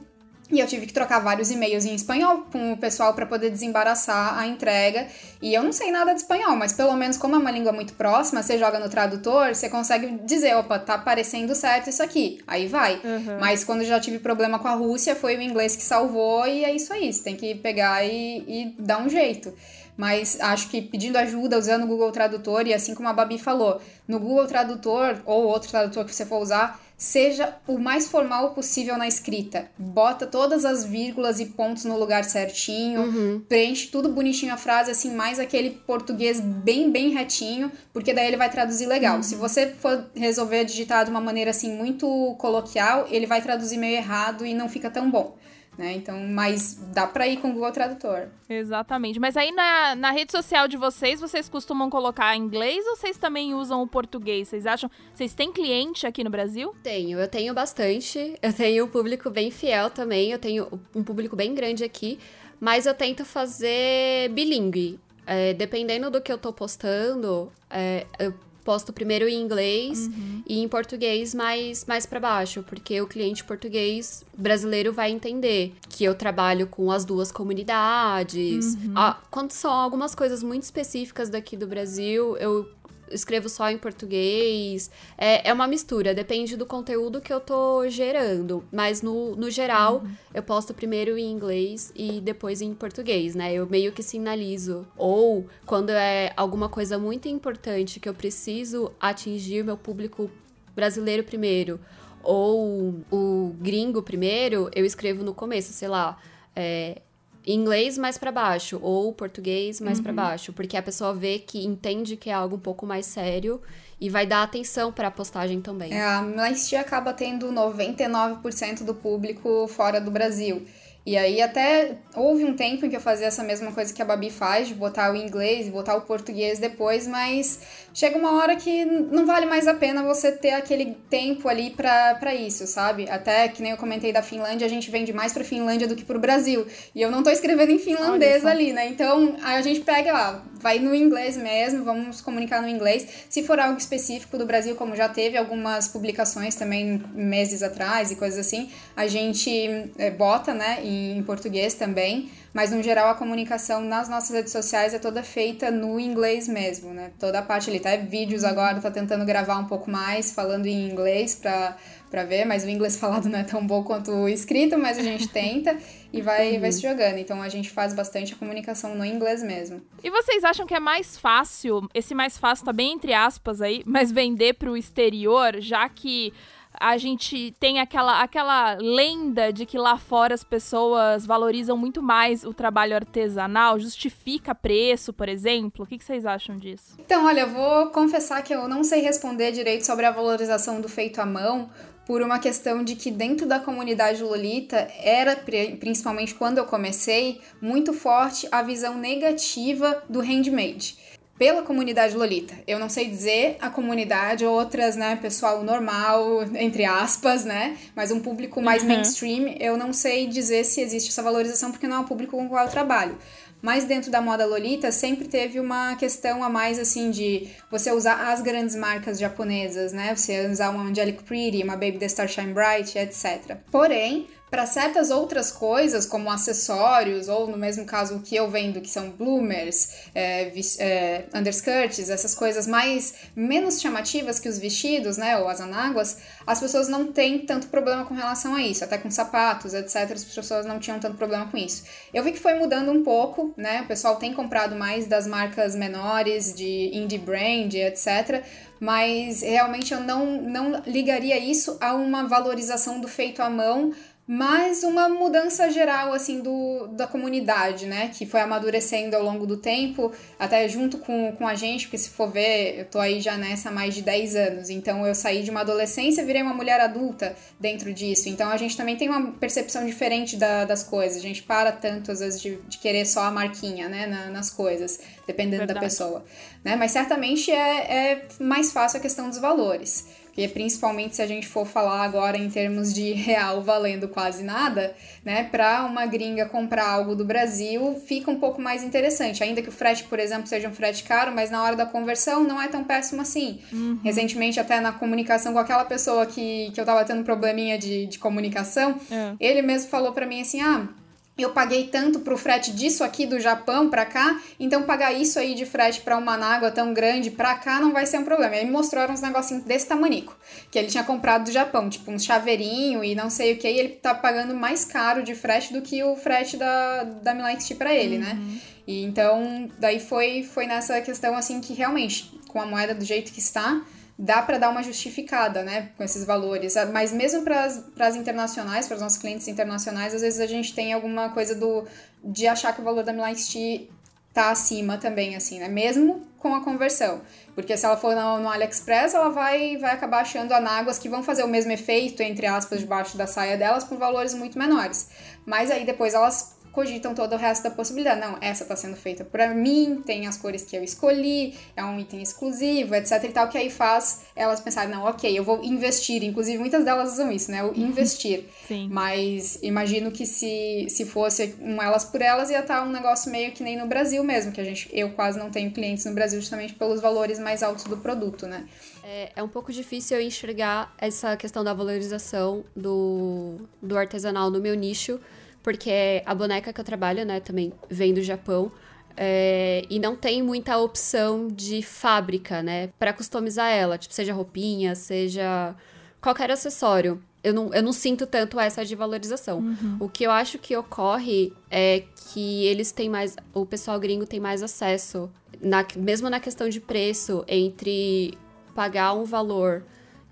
E eu tive que trocar vários e-mails em espanhol com o pessoal para poder desembaraçar a entrega. E eu não sei nada de espanhol, mas pelo menos como é uma língua muito próxima, você joga no tradutor, você consegue dizer, opa, tá parecendo certo isso aqui. Aí vai. Uhum. Mas quando já tive problema com a Rússia, foi o inglês que salvou e é isso aí. Você tem que pegar e, e dar um jeito. mas acho que pedindo ajuda usando o Google Tradutor e assim como a Babi falou, no Google Tradutor ou outro tradutor que você for usar, seja o mais formal possível na escrita. Bota todas as vírgulas e pontos no lugar certinho, uhum. preenche tudo bonitinho a frase, assim, mais aquele português bem, bem retinho, porque daí ele vai traduzir legal. Uhum. Se você for resolver digitar de uma maneira, assim, muito coloquial, ele vai traduzir meio errado e não fica tão bom. Né? Então, mas dá para ir com o Google Tradutor. Exatamente. Mas aí na, na rede social de vocês, vocês costumam colocar inglês ou vocês também usam o português? Vocês acham? Vocês têm cliente aqui no Brasil? Tenho, eu tenho bastante. Eu tenho um público bem fiel também. Eu tenho um público bem grande aqui. Mas eu tento fazer bilíngue. É, dependendo do que eu tô postando, é, eu posto primeiro em inglês uhum. e em português mais, mais para baixo, porque o cliente português brasileiro vai entender que eu trabalho com as duas comunidades. Uhum. Ah, quando são algumas coisas muito específicas daqui do Brasil, eu escrevo só em português. É, é uma mistura, depende do conteúdo que eu tô gerando. Mas no, no geral, uhum. eu posto primeiro em inglês e depois em português, né? Eu meio que sinalizo. Ou quando é alguma coisa muito importante que eu preciso atingir meu público brasileiro primeiro, ou o gringo primeiro, eu escrevo no começo, sei lá. É, inglês mais para baixo ou português mais uhum. para baixo, porque a pessoa vê que entende que é algo um pouco mais sério e vai dar atenção para a postagem também. É, a Maestia acaba tendo 99% do público fora do Brasil. E aí até houve um tempo em que eu fazia essa mesma coisa que a Babi faz, de botar o inglês e botar o português depois, mas chega uma hora que não vale mais a pena você ter aquele tempo ali para isso, sabe? Até que nem eu comentei da Finlândia, a gente vende mais pra Finlândia do que pro Brasil. E eu não tô escrevendo em finlandês ali, né? Então a gente pega lá, vai no inglês mesmo, vamos comunicar no inglês. Se for algo específico do Brasil, como já teve algumas publicações também meses atrás e coisas assim, a gente é, bota, né? Em em português também, mas no geral a comunicação nas nossas redes sociais é toda feita no inglês mesmo, né? Toda a parte ali, até vídeos agora, tá tentando gravar um pouco mais, falando em inglês pra, pra ver, mas o inglês falado não é tão bom quanto o escrito, mas a gente tenta e vai, uhum. vai se jogando. Então a gente faz bastante a comunicação no inglês mesmo. E vocês acham que é mais fácil, esse mais fácil tá bem entre aspas aí, mas vender pro exterior, já que a gente tem aquela, aquela lenda de que lá fora as pessoas valorizam muito mais o trabalho artesanal, justifica preço, por exemplo? O que, que vocês acham disso? Então, olha, eu vou confessar que eu não sei responder direito sobre a valorização do feito à mão, por uma questão de que dentro da comunidade Lolita era, principalmente quando eu comecei, muito forte a visão negativa do handmade pela comunidade Lolita. Eu não sei dizer a comunidade, outras, né, pessoal normal, entre aspas, né, mas um público mais uhum. mainstream, eu não sei dizer se existe essa valorização porque não é um público com o qual eu trabalho. Mas dentro da moda Lolita sempre teve uma questão a mais assim de você usar as grandes marcas japonesas, né? Você usar uma Angelic Pretty, uma Baby The Star Shine Bright, etc. Porém, para certas outras coisas, como acessórios, ou no mesmo caso o que eu vendo, que são bloomers, é, é, underskirts, essas coisas mais menos chamativas que os vestidos, né, ou as anáguas, as pessoas não têm tanto problema com relação a isso, até com sapatos, etc. As pessoas não tinham tanto problema com isso. Eu vi que foi mudando um pouco, né? O pessoal tem comprado mais das marcas menores, de indie brand, etc mas realmente eu não, não ligaria isso a uma valorização do feito à mão mas uma mudança geral assim do, da comunidade, né, que foi amadurecendo ao longo do tempo, até junto com, com a gente, porque se for ver, eu tô aí já nessa há mais de 10 anos, então eu saí de uma adolescência e virei uma mulher adulta dentro disso, então a gente também tem uma percepção diferente da, das coisas, a gente para tanto às vezes de, de querer só a marquinha, né, na, nas coisas, dependendo Verdade. da pessoa, né, mas certamente é, é mais fácil a questão dos valores. Porque principalmente se a gente for falar agora em termos de real valendo quase nada, né? Para uma gringa comprar algo do Brasil, fica um pouco mais interessante. Ainda que o frete, por exemplo, seja um frete caro, mas na hora da conversão não é tão péssimo assim. Uhum. Recentemente, até na comunicação com aquela pessoa que, que eu tava tendo um probleminha de, de comunicação, é. ele mesmo falou para mim assim: ah eu paguei tanto pro frete disso aqui do Japão para cá, então pagar isso aí de frete para uma água tão grande para cá não vai ser um problema. E aí me mostraram uns negocinhos desse tamanico, que ele tinha comprado do Japão, tipo um chaveirinho e não sei o que, e ele tá pagando mais caro de frete do que o frete da, da Milan XT pra ele, né? uhum. né? E então, daí foi, foi nessa questão assim que realmente, com a moeda do jeito que está, dá para dar uma justificada, né, com esses valores. Mas mesmo para as internacionais, para os nossos clientes internacionais, às vezes a gente tem alguma coisa do de achar que o valor da Milan Tea tá acima também, assim, né? Mesmo com a conversão. Porque se ela for no, no AliExpress, ela vai, vai acabar achando anáguas que vão fazer o mesmo efeito, entre aspas, debaixo da saia delas, por valores muito menores. Mas aí depois elas cogitam todo o resto da possibilidade. Não, essa está sendo feita para mim, tem as cores que eu escolhi, é um item exclusivo, etc e tal, que aí faz elas pensarem, não, ok, eu vou investir. Inclusive, muitas delas usam isso, né? O investir. Sim. Mas imagino que se, se fosse um elas por elas, ia estar tá um negócio meio que nem no Brasil mesmo, que a gente, eu quase não tenho clientes no Brasil justamente pelos valores mais altos do produto, né? É, é um pouco difícil eu enxergar essa questão da valorização do, do artesanal no meu nicho, porque a boneca que eu trabalho, né, também vem do Japão. É, e não tem muita opção de fábrica, né, para customizar ela, tipo, seja roupinha, seja qualquer acessório. Eu não, eu não sinto tanto essa de valorização. Uhum. O que eu acho que ocorre é que eles têm mais. O pessoal gringo tem mais acesso, na, mesmo na questão de preço, entre pagar um valor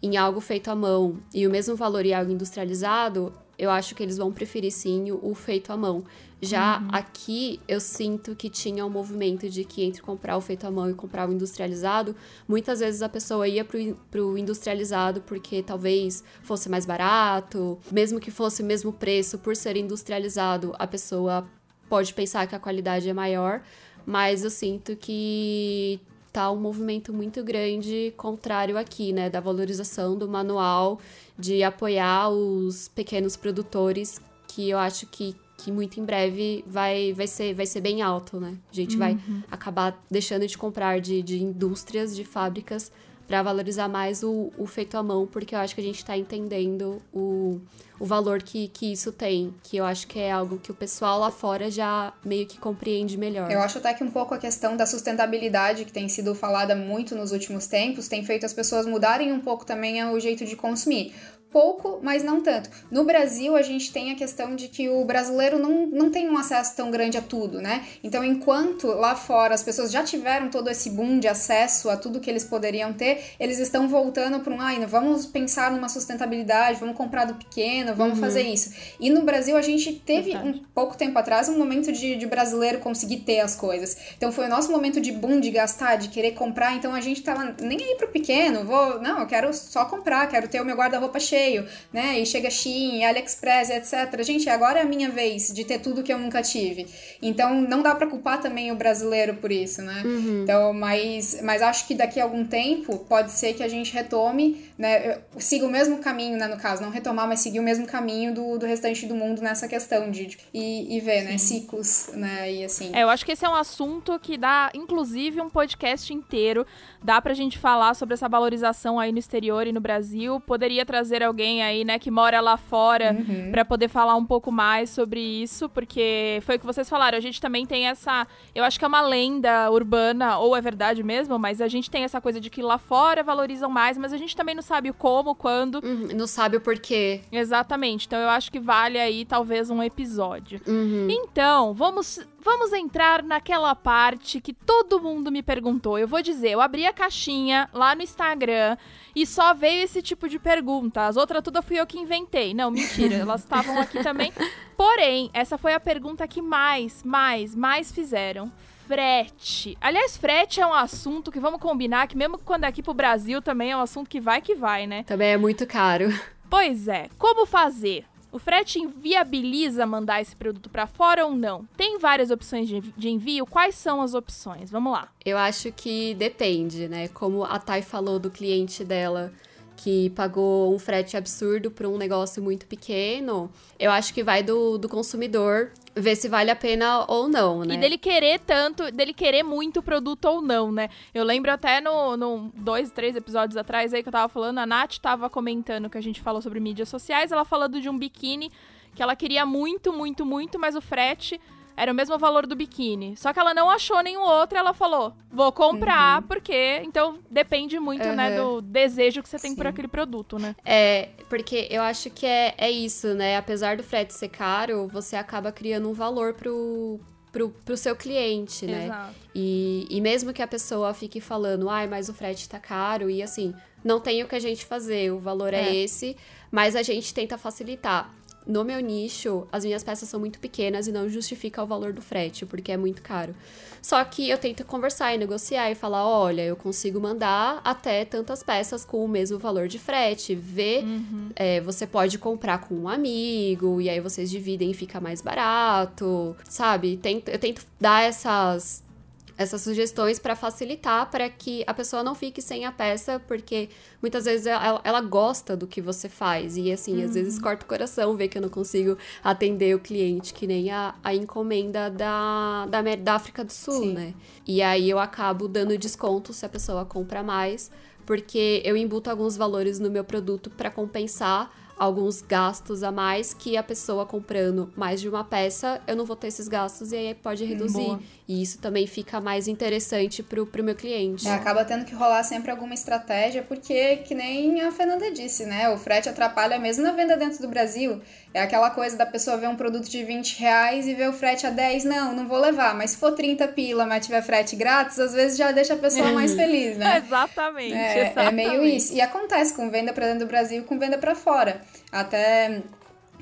em algo feito à mão e o mesmo valor em algo industrializado, eu acho que eles vão preferir sim o, feito à mão. Já uhum. aqui eu sinto que tinha um movimento de que entre comprar o feito à mão e comprar o industrializado, muitas vezes a pessoa ia pro, pro industrializado porque talvez fosse mais barato, mesmo que fosse o mesmo preço por ser industrializado, a pessoa pode pensar que a qualidade é maior, mas eu sinto que tá um movimento muito grande contrário aqui, né, da valorização do manual, de apoiar os pequenos produtores, que eu acho que, que muito em breve vai, vai, ser, vai ser bem alto, né? A gente uhum. vai acabar deixando de comprar de, de indústrias, de fábricas, para valorizar mais o, o feito à mão, porque eu acho que a gente está entendendo o, o valor que, que isso tem, que eu acho que é algo que o pessoal lá fora já meio que compreende melhor. Eu acho até que um pouco a questão da sustentabilidade, que tem sido falada muito nos últimos tempos, tem feito as pessoas mudarem um pouco também o jeito de consumir pouco, mas não tanto. No Brasil, a gente tem a questão de que o brasileiro não, não tem um acesso tão grande a tudo, né? Então, enquanto lá fora as pessoas já tiveram todo esse boom de acesso a tudo que eles poderiam ter, eles estão voltando para um, ai, ah, vamos pensar numa sustentabilidade, vamos comprar do pequeno, vamos uhum. fazer isso. E no Brasil, a gente teve Verdade. um pouco tempo atrás um momento de, de brasileiro conseguir ter as coisas. Então, foi o nosso momento de boom de gastar, de querer comprar. Então, a gente tava nem aí pro pequeno, vou, não, eu quero só comprar, quero ter o meu guarda-roupa cheio cheio, né? E chega Shein, AliExpress, etc. Gente, agora é a minha vez de ter tudo que eu nunca tive. Então não dá para culpar também o brasileiro por isso, né? Uhum. Então, mas, mas acho que daqui a algum tempo pode ser que a gente retome, né? Siga o mesmo caminho, né? No caso, não retomar, mas seguir o mesmo caminho do, do restante do mundo nessa questão de, de e, e ver, né? Sim. né? Ciclos, né? E assim. É, eu acho que esse é um assunto que dá, inclusive, um podcast inteiro. Dá pra gente falar sobre essa valorização aí no exterior e no Brasil. Poderia trazer alguém aí, né, que mora lá fora uhum. para poder falar um pouco mais sobre isso, porque foi o que vocês falaram, a gente também tem essa, eu acho que é uma lenda urbana ou é verdade mesmo, mas a gente tem essa coisa de que lá fora valorizam mais, mas a gente também não sabe o como, quando, uhum. não sabe o porquê. Exatamente. Então eu acho que vale aí talvez um episódio. Uhum. Então, vamos vamos entrar naquela parte que todo mundo me perguntou. Eu vou dizer, eu abri a caixinha lá no Instagram e só veio esse tipo de pergunta. As outras todas fui eu que inventei. Não, mentira, elas estavam aqui também. Porém, essa foi a pergunta que mais, mais, mais fizeram. Frete. Aliás, frete é um assunto que vamos combinar que mesmo quando é aqui pro Brasil também é um assunto que vai que vai, né? Também é muito caro. Pois é. Como fazer? O frete inviabiliza mandar esse produto para fora ou não? Tem várias opções de envio. Quais são as opções? Vamos lá. Eu acho que depende, né? Como a Thay falou do cliente dela que pagou um frete absurdo para um negócio muito pequeno, eu acho que vai do, do consumidor ver se vale a pena ou não, né? E dele querer tanto, dele querer muito o produto ou não, né? Eu lembro até no, no dois, três episódios atrás aí que eu tava falando, a Nath tava comentando que a gente falou sobre mídias sociais, ela falando de um biquíni que ela queria muito, muito, muito, mas o frete era o mesmo valor do biquíni. Só que ela não achou nenhum outro, ela falou: "Vou comprar", uhum. porque então depende muito, uhum. né, do desejo que você tem Sim. por aquele produto, né? É, porque eu acho que é, é isso, né? Apesar do frete ser caro, você acaba criando um valor pro pro, pro seu cliente, né? Exato. E, e mesmo que a pessoa fique falando, ai, mas o frete tá caro, e assim, não tem o que a gente fazer, o valor é, é esse, mas a gente tenta facilitar no meu nicho, as minhas peças são muito pequenas e não justifica o valor do frete, porque é muito caro. Só que eu tento conversar e negociar e falar: olha, eu consigo mandar até tantas peças com o mesmo valor de frete. Vê, uhum. é, você pode comprar com um amigo, e aí vocês dividem e fica mais barato, sabe? Tento, eu tento dar essas essas sugestões para facilitar para que a pessoa não fique sem a peça, porque muitas vezes ela, ela gosta do que você faz. E assim, uhum. às vezes corta o coração ver que eu não consigo atender o cliente, que nem a, a encomenda da, da, da África do Sul, Sim. né? E aí eu acabo dando desconto se a pessoa compra mais, porque eu embuto alguns valores no meu produto para compensar alguns gastos a mais que a pessoa comprando mais de uma peça, eu não vou ter esses gastos e aí pode reduzir. Boa. E isso também fica mais interessante pro, pro meu cliente. É, acaba tendo que rolar sempre alguma estratégia, porque, que nem a Fernanda disse, né? O frete atrapalha mesmo na venda dentro do Brasil. É aquela coisa da pessoa ver um produto de 20 reais e ver o frete a 10, não, não vou levar. Mas se for 30 pila, mas tiver frete grátis, às vezes já deixa a pessoa mais feliz, né? exatamente, é, exatamente. É meio isso. E acontece com venda para dentro do Brasil e com venda para fora. Até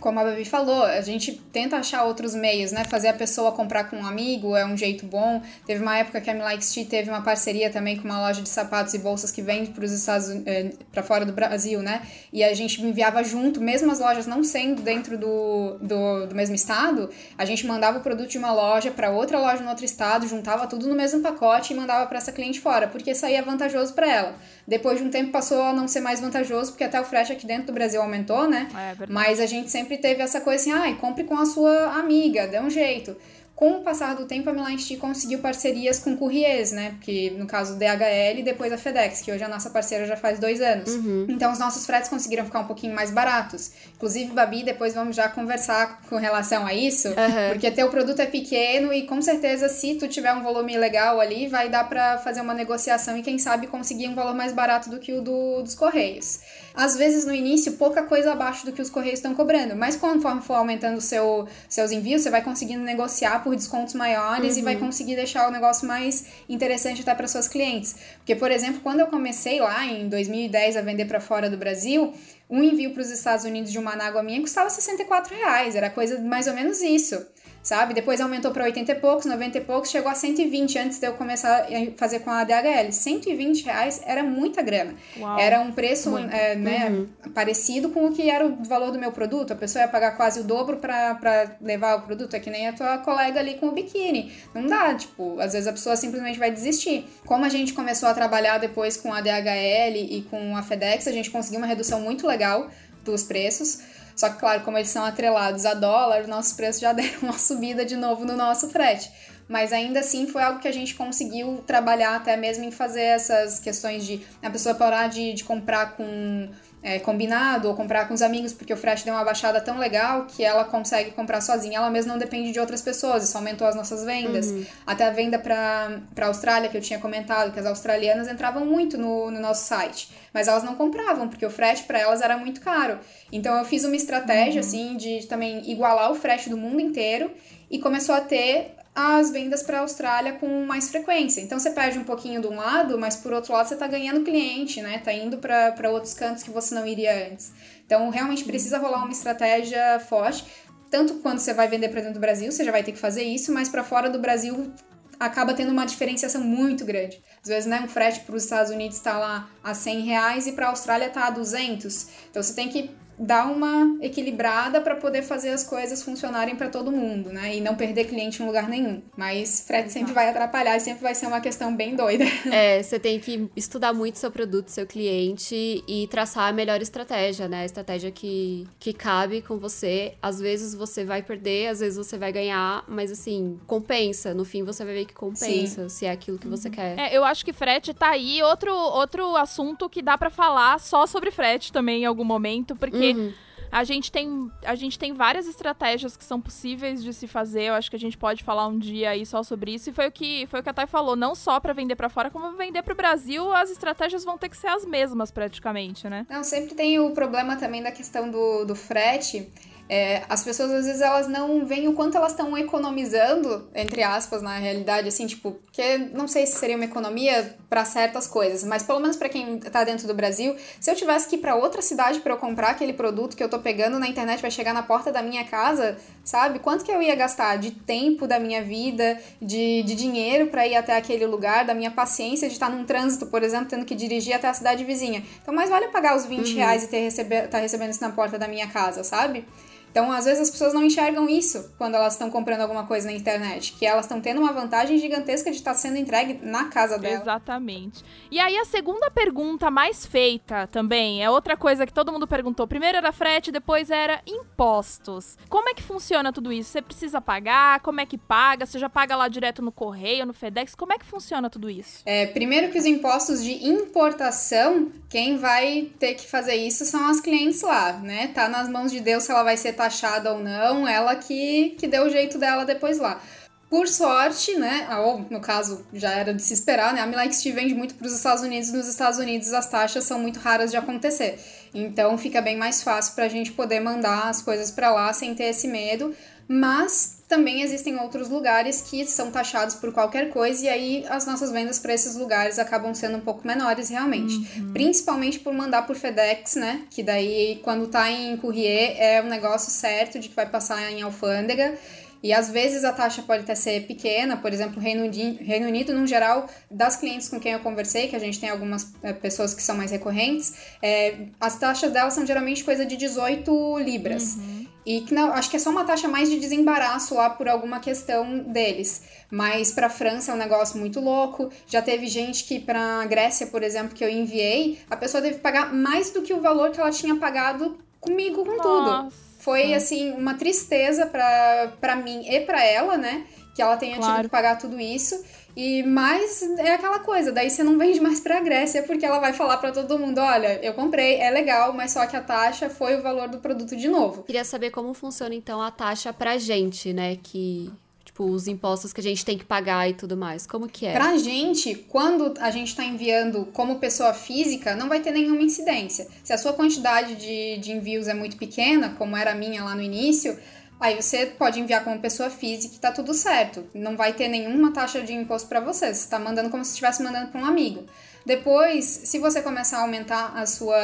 como a Babi falou, a gente tenta achar outros meios, né? Fazer a pessoa comprar com um amigo é um jeito bom. Teve uma época que a Milikes teve uma parceria também com uma loja de sapatos e bolsas que vende para os Estados eh, para fora do Brasil, né? E a gente enviava junto, mesmo as lojas não sendo dentro do, do, do mesmo estado, a gente mandava o produto de uma loja para outra loja no outro estado, juntava tudo no mesmo pacote e mandava para essa cliente fora, porque saía vantajoso para ela. Depois de um tempo passou a não ser mais vantajoso, porque até o frete aqui dentro do Brasil aumentou, né? É, Mas a gente sempre teve essa coisa assim, ai, ah, compre com a sua amiga, dê um jeito com o passar do tempo, a Milan Steel conseguiu parcerias com courriers, né? Porque no caso DHL e depois a FedEx, que hoje é a nossa parceira já faz dois anos. Uhum. Então os nossos fretes conseguiram ficar um pouquinho mais baratos. Inclusive, Babi, depois vamos já conversar com relação a isso, uhum. porque teu produto é pequeno e com certeza se tu tiver um volume legal ali, vai dar para fazer uma negociação e quem sabe conseguir um valor mais barato do que o do, dos correios. Às vezes no início pouca coisa abaixo do que os correios estão cobrando, mas conforme for aumentando seu, seus envios, você vai conseguindo negociar por descontos maiores uhum. e vai uhum. conseguir deixar o negócio mais interessante até para suas clientes. Porque, por exemplo, quando eu comecei lá em 2010 a vender para fora do Brasil, um envio para os Estados Unidos de uma água minha custava 64 reais, era coisa mais ou menos isso sabe? Depois aumentou para 80 e poucos, 90 e poucos, chegou a 120 antes de eu começar a fazer com a ADHL. 120 reais era muita grana. Uau. Era um preço é, né, uhum. parecido com o que era o valor do meu produto. A pessoa ia pagar quase o dobro para levar o produto. É que nem a tua colega ali com o biquíni. Não dá, tipo, às vezes a pessoa simplesmente vai desistir. Como a gente começou a trabalhar depois com a ADHL e com a FedEx, a gente conseguiu uma redução muito legal dos preços. Só que, claro, como eles são atrelados a dólar, nossos preços já deram uma subida de novo no nosso frete. Mas ainda assim foi algo que a gente conseguiu trabalhar até mesmo em fazer essas questões de a pessoa parar de, de comprar com é, combinado ou comprar com os amigos, porque o frete deu uma baixada tão legal que ela consegue comprar sozinha. Ela mesma não depende de outras pessoas, isso aumentou as nossas vendas. Uhum. Até a venda para a Austrália, que eu tinha comentado, que as australianas entravam muito no, no nosso site, mas elas não compravam, porque o frete para elas era muito caro. Então eu fiz uma estratégia, uhum. assim, de também igualar o frete do mundo inteiro e começou a ter as vendas para a Austrália com mais frequência. Então você perde um pouquinho de um lado, mas por outro lado você está ganhando cliente, né? Tá indo para outros cantos que você não iria antes. Então realmente precisa rolar uma estratégia forte. Tanto quando você vai vender para dentro do Brasil, você já vai ter que fazer isso, mas para fora do Brasil acaba tendo uma diferenciação muito grande. Às vezes, né, um frete para os Estados Unidos está lá a 100 reais e para a Austrália está a 200. Então você tem que dar uma equilibrada para poder fazer as coisas funcionarem para todo mundo, né? E não perder cliente em lugar nenhum. Mas frete sempre vai atrapalhar e sempre vai ser uma questão bem doida. É, você tem que estudar muito seu produto, seu cliente e traçar a melhor estratégia, né? A estratégia que, que cabe com você. Às vezes você vai perder, às vezes você vai ganhar, mas assim, compensa. No fim você vai ver que compensa, Sim. se é aquilo que você uhum. quer. É, eu acho que frete tá aí outro, outro assunto que dá para falar só sobre frete também em algum momento, porque porque uhum. A gente tem, a gente tem várias estratégias que são possíveis de se fazer. Eu acho que a gente pode falar um dia aí só sobre isso. E foi o que, foi o que a Thay falou, não só para vender para fora, como vender para o Brasil, as estratégias vão ter que ser as mesmas praticamente, né? Não, sempre tem o problema também da questão do, do frete. É, as pessoas às vezes elas não veem o quanto elas estão economizando, entre aspas, na realidade, assim, tipo, porque não sei se seria uma economia para certas coisas, mas pelo menos para quem tá dentro do Brasil, se eu tivesse que ir para outra cidade para eu comprar aquele produto que eu tô pegando na internet vai chegar na porta da minha casa, sabe? Quanto que eu ia gastar de tempo da minha vida, de, de dinheiro para ir até aquele lugar, da minha paciência de estar num trânsito, por exemplo, tendo que dirigir até a cidade vizinha. Então, mais vale pagar os 20 uhum. reais e ter receber, tá recebendo isso na porta da minha casa, sabe? Então, às vezes as pessoas não enxergam isso quando elas estão comprando alguma coisa na internet, que elas estão tendo uma vantagem gigantesca de estar sendo entregue na casa dela. Exatamente. E aí a segunda pergunta mais feita também é outra coisa que todo mundo perguntou. Primeiro era frete, depois era impostos. Como é que funciona tudo isso? Você precisa pagar? Como é que paga? Você já paga lá direto no correio, no FedEx? Como é que funciona tudo isso? É, primeiro que os impostos de importação, quem vai ter que fazer isso são as clientes lá, né? Tá nas mãos de Deus se ela vai ser taxada ou não, ela que, que deu o jeito dela depois lá. Por sorte, né, ou no caso já era de se esperar, né, a Milike Steve vende muito para os Estados Unidos, nos Estados Unidos as taxas são muito raras de acontecer. Então fica bem mais fácil para a gente poder mandar as coisas para lá sem ter esse medo, mas também existem outros lugares que são taxados por qualquer coisa e aí as nossas vendas para esses lugares acabam sendo um pouco menores realmente. Uhum. Principalmente por mandar por FedEx, né? Que daí quando tá em courrier é um negócio certo de que vai passar em alfândega. E às vezes a taxa pode até ser pequena, por exemplo, Reino Unido, Reino Unido, no geral, das clientes com quem eu conversei, que a gente tem algumas é, pessoas que são mais recorrentes, é, as taxas delas são geralmente coisa de 18 libras. Uhum. E que não, acho que é só uma taxa mais de desembaraço lá por alguma questão deles. Mas para França é um negócio muito louco. Já teve gente que para Grécia, por exemplo, que eu enviei, a pessoa teve que pagar mais do que o valor que ela tinha pagado comigo com Nossa. tudo. Foi assim uma tristeza para mim e para ela, né? Que ela tenha claro. tido que pagar tudo isso. E mais é aquela coisa, daí você não vende mais pra Grécia porque ela vai falar para todo mundo, olha, eu comprei, é legal, mas só que a taxa foi o valor do produto de novo. Queria saber como funciona então a taxa pra gente, né, que tipo os impostos que a gente tem que pagar e tudo mais. Como que é? Pra gente, quando a gente tá enviando como pessoa física, não vai ter nenhuma incidência. Se a sua quantidade de, de envios é muito pequena, como era a minha lá no início, Aí você pode enviar como pessoa física e tá tudo certo. Não vai ter nenhuma taxa de imposto para você. Você está mandando como se estivesse mandando para um amigo. Depois, se você começar a aumentar a sua,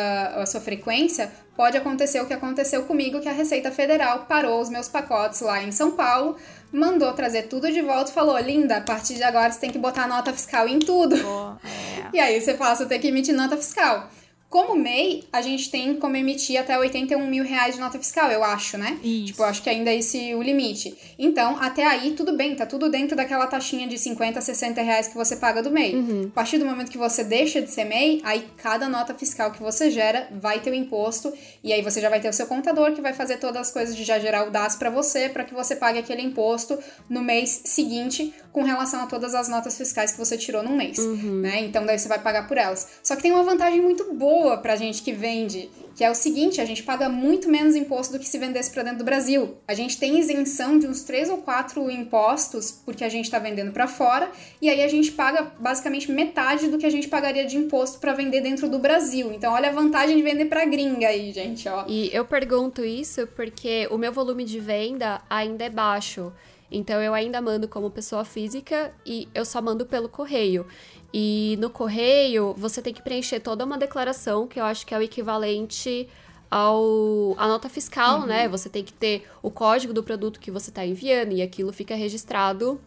a sua frequência, pode acontecer o que aconteceu comigo, que a Receita Federal parou os meus pacotes lá em São Paulo, mandou trazer tudo de volta e falou: Linda, a partir de agora você tem que botar nota fiscal em tudo. Oh, é. E aí você passa a ter que emitir nota fiscal. Como MEI, a gente tem como emitir até 81 mil reais de nota fiscal, eu acho, né? Isso. Tipo, eu acho que ainda é esse o limite. Então, até aí, tudo bem, tá tudo dentro daquela taxinha de 50, 60 reais que você paga do MEI. Uhum. A partir do momento que você deixa de ser MEI, aí cada nota fiscal que você gera vai ter o imposto, e aí você já vai ter o seu contador que vai fazer todas as coisas de já gerar o DAS para você, para que você pague aquele imposto no mês seguinte com relação a todas as notas fiscais que você tirou num mês, uhum. né? Então, daí você vai pagar por elas. Só que tem uma vantagem muito boa boa pra gente que vende, que é o seguinte, a gente paga muito menos imposto do que se vendesse para dentro do Brasil. A gente tem isenção de uns três ou quatro impostos porque a gente está vendendo para fora, e aí a gente paga basicamente metade do que a gente pagaria de imposto para vender dentro do Brasil. Então olha a vantagem de vender para gringa aí, gente, ó. E eu pergunto isso porque o meu volume de venda ainda é baixo. Então eu ainda mando como pessoa física e eu só mando pelo correio. E no correio, você tem que preencher toda uma declaração, que eu acho que é o equivalente ao a nota fiscal, uhum. né? Você tem que ter o código do produto que você está enviando e aquilo fica registrado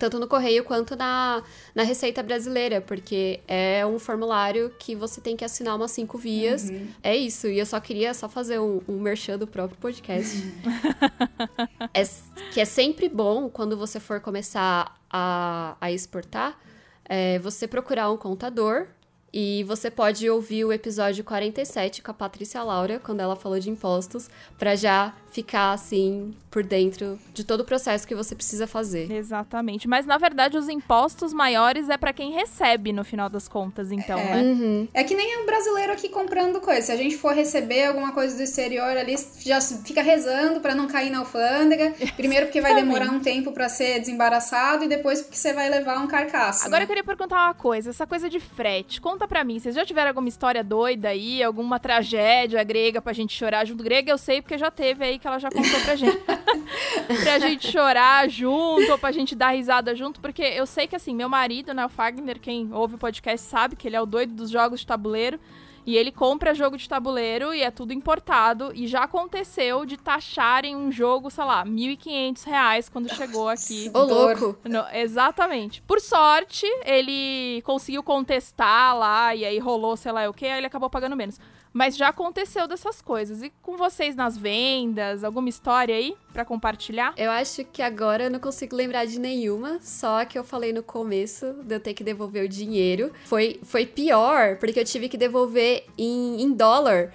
tanto no correio quanto na, na Receita Brasileira, porque é um formulário que você tem que assinar umas cinco vias. Uhum. É isso. E eu só queria só fazer um, um merchan do próprio podcast. é, que é sempre bom quando você for começar a, a exportar é, você procurar um contador E você pode ouvir o episódio 47 com a Patrícia Laura, quando ela falou de impostos, para já ficar assim por dentro de todo o processo que você precisa fazer. Exatamente. Mas na verdade os impostos maiores é para quem recebe no final das contas, então, é. né? Uhum. É que nem o brasileiro aqui comprando coisa. Se a gente for receber alguma coisa do exterior ali, já fica rezando para não cair na alfândega. Primeiro porque vai demorar um tempo para ser desembaraçado e depois porque você vai levar um carcaço. Agora né? eu queria perguntar uma coisa, essa coisa de frete. Conta pra mim, vocês já tiveram alguma história doida aí, alguma tragédia grega pra gente chorar junto? Grega eu sei porque já teve aí que ela já contou pra gente. pra gente chorar junto, ou pra gente dar risada junto, porque eu sei que assim, meu marido, né, o Fagner, quem ouve o podcast sabe que ele é o doido dos jogos de tabuleiro. E ele compra jogo de tabuleiro e é tudo importado. E já aconteceu de taxarem um jogo, sei lá, 1.500 reais quando chegou aqui. Ô, louco! No- exatamente. Por sorte, ele conseguiu contestar lá e aí rolou, sei lá o que, aí ele acabou pagando menos. Mas já aconteceu dessas coisas. E com vocês nas vendas, alguma história aí pra compartilhar? Eu acho que agora eu não consigo lembrar de nenhuma, só que eu falei no começo de eu ter que devolver o dinheiro. Foi, foi pior, porque eu tive que devolver em, em dólar.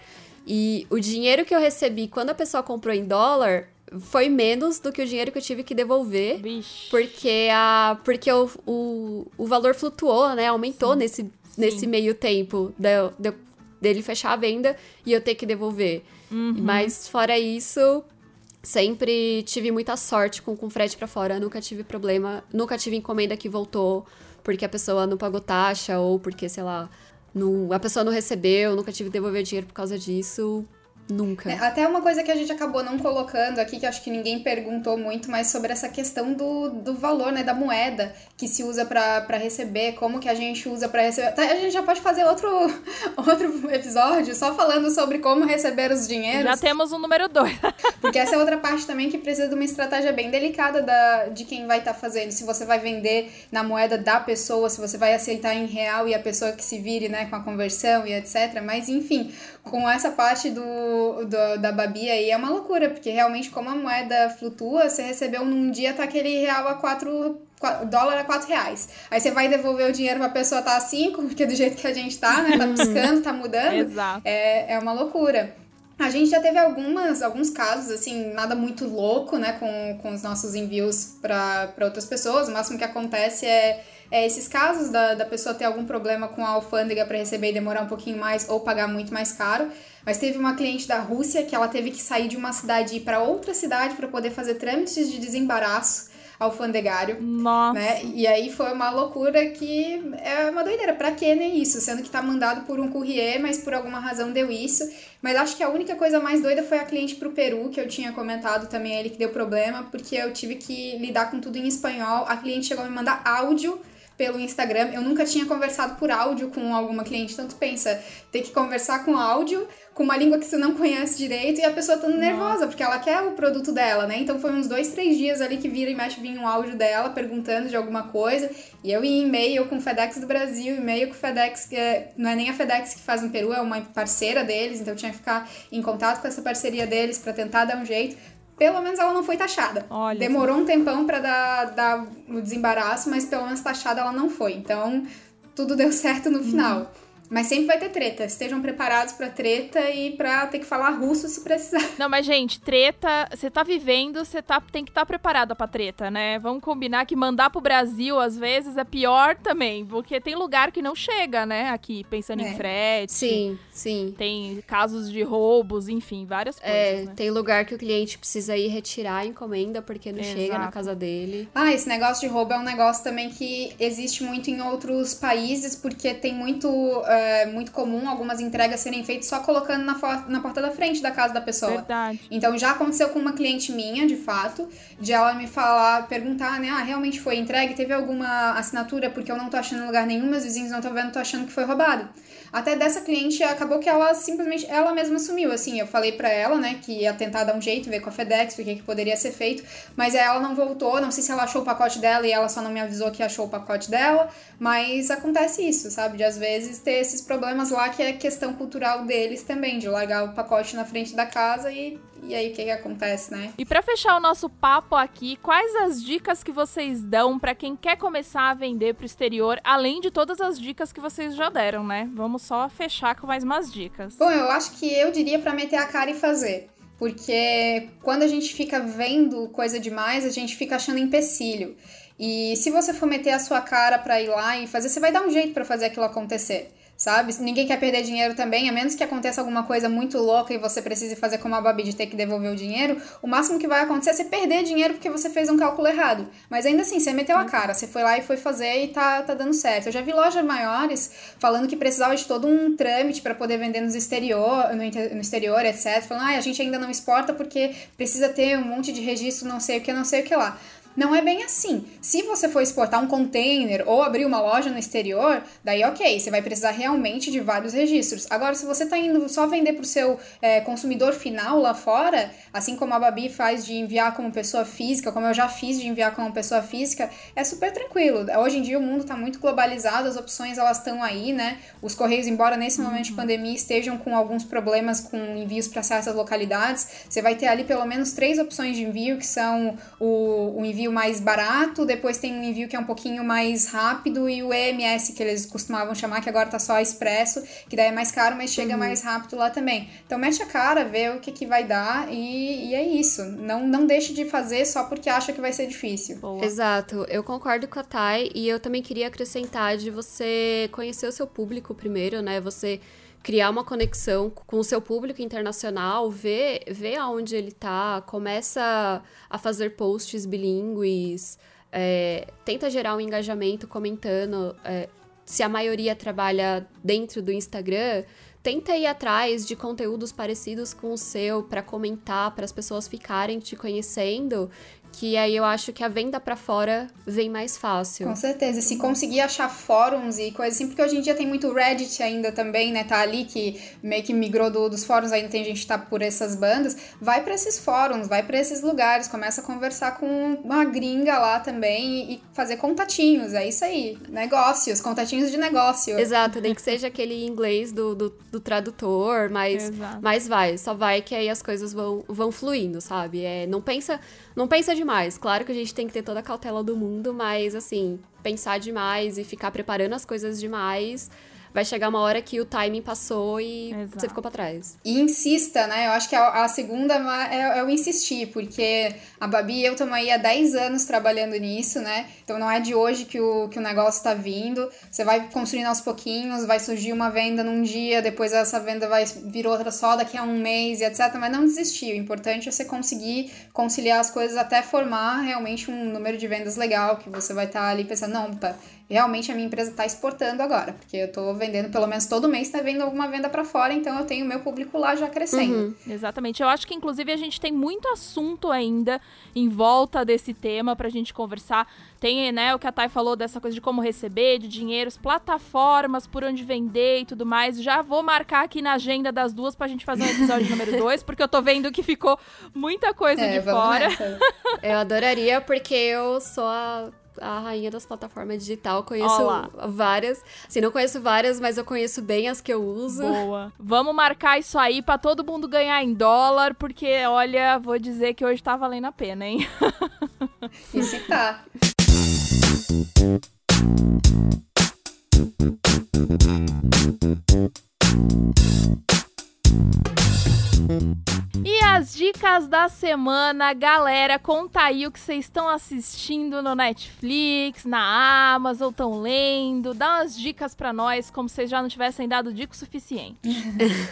E o dinheiro que eu recebi quando a pessoa comprou em dólar foi menos do que o dinheiro que eu tive que devolver. Vixe. Porque, a, porque o, o, o valor flutuou, né? Aumentou nesse, nesse meio tempo de, de eu- dele fechar a venda e eu ter que devolver. Uhum. Mas fora isso, sempre tive muita sorte com, com frete pra fora. Nunca tive problema. Nunca tive encomenda que voltou porque a pessoa não pagou taxa ou porque, sei lá, não, a pessoa não recebeu. Nunca tive que devolver dinheiro por causa disso. Nunca. É, Até uma coisa que a gente acabou não colocando aqui, que acho que ninguém perguntou muito, mas sobre essa questão do, do valor, né, da moeda que se usa pra pra receber, como que a gente usa pra receber. Tá, A gente já pode fazer outro, outro episódio só falando sobre como receber os dinheiros. Já temos o número 2. Porque essa é outra parte também que precisa de uma estratégia bem delicada da, de quem vai estar fazendo. Se você vai vender na moeda da pessoa, se você vai aceitar em real e a pessoa que se vire né, com a conversão e etc. Mas enfim, com essa parte do, do- da Babi aí é uma loucura, porque realmente como a moeda flutua, você recebeu num dia tá aquele real a 4 dólar a 4 reais. Aí você vai devolver o dinheiro pra pessoa tá a 5, porque do jeito que a gente tá, né? Tá piscando, tá mudando. Exato. É, é uma loucura. A gente já teve algumas, alguns casos, assim, nada muito louco, né, com, com os nossos envios para outras pessoas. O máximo que acontece é, é esses casos da, da pessoa ter algum problema com a alfândega para receber e demorar um pouquinho mais ou pagar muito mais caro. Mas teve uma cliente da Rússia que ela teve que sair de uma cidade e ir para outra cidade para poder fazer trâmites de desembaraço alfandegário. Nossa. Né? E aí foi uma loucura que é uma doideira. Pra que nem isso? Sendo que tá mandado por um courrier, mas por alguma razão deu isso. Mas acho que a única coisa mais doida foi a cliente pro Peru, que eu tinha comentado também ele que deu problema, porque eu tive que lidar com tudo em espanhol. A cliente chegou a me mandar áudio pelo Instagram. Eu nunca tinha conversado por áudio com alguma cliente. Tanto pensa, ter que conversar com áudio, com uma língua que você não conhece direito, e a pessoa estando nervosa, porque ela quer o produto dela, né? Então foi uns dois, três dias ali que vira e mexe vinha um áudio dela perguntando de alguma coisa. E eu ia em e-mail com o FedEx do Brasil, e-mail com o FedEx, que é, não é nem a FedEx que faz no Peru, é uma parceira deles, então eu tinha que ficar em contato com essa parceria deles para tentar dar um jeito. Pelo menos ela não foi taxada. Olha Demorou um tempão pra dar, dar o desembaraço, mas pelo menos taxada ela não foi. Então, tudo deu certo no final. Mas sempre vai ter treta. Estejam preparados pra treta e pra ter que falar russo se precisar. Não, mas, gente, treta, você tá vivendo, você tá, tem que estar preparada pra treta, né? Vamos combinar que mandar pro Brasil, às vezes, é pior também. Porque tem lugar que não chega, né? Aqui, pensando É. em frete. Sim, sim. Tem casos de roubos, enfim, várias coisas, É, né? tem lugar que o cliente precisa ir retirar a encomenda porque não chega na Exato. casa dele. Ah, esse negócio de roubo é um negócio também que existe muito em outros países, porque tem muito, é, muito comum algumas entregas serem feitas só colocando na, na porta da frente da casa da pessoa. Verdade. Então já aconteceu com uma cliente minha, de fato, de ela me falar, perguntar, né? Ah, realmente foi entregue? Teve alguma assinatura? Porque eu não tô achando lugar nenhum, meus vizinhos não estão vendo, tô achando que foi roubado. Até dessa cliente, acabou que ela simplesmente, ela mesma sumiu, assim, eu falei para ela, né, que ia tentar dar um jeito, ver com a FedEx, o que, que poderia ser feito, mas ela não voltou, não sei se ela achou o pacote dela e ela só não me avisou que achou o pacote dela, mas acontece isso, sabe, de às vezes ter esses problemas lá que é questão cultural deles também, de largar o pacote na frente da casa e e aí, o que, que acontece, né? E para fechar o nosso papo aqui, quais as dicas que vocês dão para quem quer começar a vender pro exterior, além de todas as dicas que vocês já deram, né? Vamos só fechar com mais umas dicas. Bom, eu acho que eu diria para meter a cara e fazer. Porque quando a gente fica vendo coisa demais, a gente fica achando empecilho. E se você for meter a sua cara para ir lá e fazer, você vai dar um jeito para fazer aquilo acontecer sabe? Ninguém quer perder dinheiro também, a menos que aconteça alguma coisa muito louca e você precise fazer como a Babi de ter que devolver o dinheiro, o máximo que vai acontecer é você perder dinheiro porque você fez um cálculo errado. Mas ainda assim, você meteu a cara, você foi lá e foi fazer e tá, tá dando certo. Eu já vi lojas maiores falando que precisava de todo um trâmite para poder vender nos exterior, no, no exterior, etc. Falando, ah, a gente ainda não exporta porque precisa ter um monte de registro, não sei o que, não sei o que lá. Não é bem assim. Se você for exportar um container ou abrir uma loja no exterior, daí ok, você vai precisar realmente de vários registros. Agora, se você está indo só vender para o seu é, consumidor final lá fora, assim como a Babi faz de enviar como pessoa física, como eu já fiz de enviar como pessoa física, é super tranquilo. Hoje em dia o mundo está muito globalizado, as opções elas estão aí, né? Os correios, embora nesse uhum. momento de pandemia estejam com alguns problemas com envios para certas localidades, você vai ter ali pelo menos três opções de envio, que são o, o envio envio mais barato, depois tem um envio que é um pouquinho mais rápido e o EMS, que eles costumavam chamar, que agora tá só expresso, que daí é mais caro, mas chega uhum. mais rápido lá também. Então mete a cara, vê o que, que vai dar e, e é isso. Não, não deixe de fazer só porque acha que vai ser difícil. Boa. Exato, eu concordo com a Thay e eu também queria acrescentar de você conhecer o seu público primeiro, né? Você criar uma conexão com o seu público internacional, ver, ver aonde ele tá, começa a fazer posts bilíngues, é, tenta gerar um engajamento comentando. É, se a maioria trabalha dentro do Instagram, tenta ir atrás de conteúdos parecidos com o seu para comentar, para as pessoas ficarem te conhecendo que aí eu acho que a venda para fora vem mais fácil. Com certeza. Se conseguir achar fóruns e coisas assim, porque hoje em dia tem muito Reddit ainda também, né? Tá ali que meio que migrou do, dos fóruns, ainda tem gente que tá por essas bandas. Vai para esses fóruns, vai para esses lugares, começa a conversar com uma gringa lá também e, e, fazer contatinhos. É isso aí. Negócios, contatinhos de negócio. Exato, nem que seja aquele inglês do, do, do tradutor, mas, mas vai, só vai que aí as coisas vão, vão fluindo, sabe? É, não pensa não pensa demais. Claro que a gente tem que ter toda a cautela do mundo, mas assim, pensar demais e ficar preparando as coisas demais vai chegar uma hora que o timing passou e Exato. você ficou para trás. E insista, né? Eu acho que a, a segunda é, é, o insistir, porque a Babi e eu estamos aí há 10 anos trabalhando nisso, né? Então não é de hoje que o, que o negócio está vindo. Você vai construindo aos pouquinhos, vai surgir uma venda num dia, depois essa venda vai vir outra só daqui a um mês e etc. Mas não desistir. O importante é você conseguir conciliar as coisas até formar realmente um número de vendas legal, que você vai estar tá ali pensando, não, tá, realmente a minha empresa está exportando agora, porque eu estou vendendo pelo menos todo mês, está vendo alguma venda para fora, então eu tenho meu público lá já crescendo. Uhum. Exatamente. Eu acho que inclusive a gente tem muito assunto ainda em volta desse tema para a gente conversar. Tem, né, o que a Thay falou dessa coisa de como receber, de dinheiros, plataformas, por onde vender e tudo mais. Já vou marcar aqui na agenda das duas pra gente fazer um episódio número dois, porque eu tô vendo que ficou muita coisa é, de fora. Eu adoraria, porque eu sou a a rainha das plataformas digital. Conheço Olá. várias. Assim, não conheço várias, mas eu conheço bem as que eu uso. Boa. Vamos marcar isso aí para todo mundo ganhar em dólar, porque, olha, vou dizer que hoje tá valendo a pena, hein? Isso tá. Dicas da semana, galera, conta aí o que vocês estão assistindo no Netflix, na Amazon, estão lendo, dá umas dicas para nós, como se vocês já não tivessem dado dica o suficiente.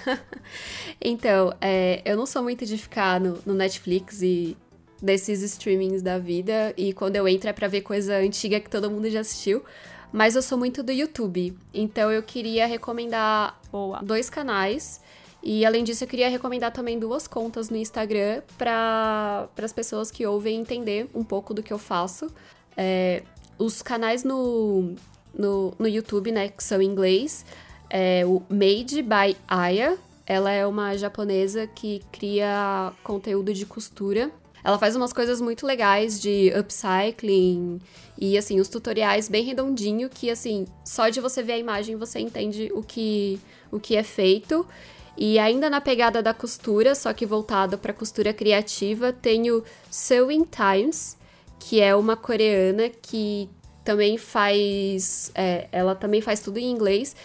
então, é, eu não sou muito de ficar no, no Netflix e desses streamings da vida, e quando eu entro é pra ver coisa antiga que todo mundo já assistiu. Mas eu sou muito do YouTube, então eu queria recomendar Boa. dois canais e além disso, eu queria recomendar também duas contas no Instagram para as pessoas que ouvem entender um pouco do que eu faço. É, os canais no, no, no YouTube, né, que são em inglês, é o Made by Aya. Ela é uma japonesa que cria conteúdo de costura. Ela faz umas coisas muito legais de upcycling e assim, os tutoriais bem redondinho que assim, só de você ver a imagem você entende o que o que é feito. E ainda na pegada da costura, só que voltado para costura criativa, tenho Sewing Times, que é uma coreana que também faz. É, ela também faz tudo em inglês.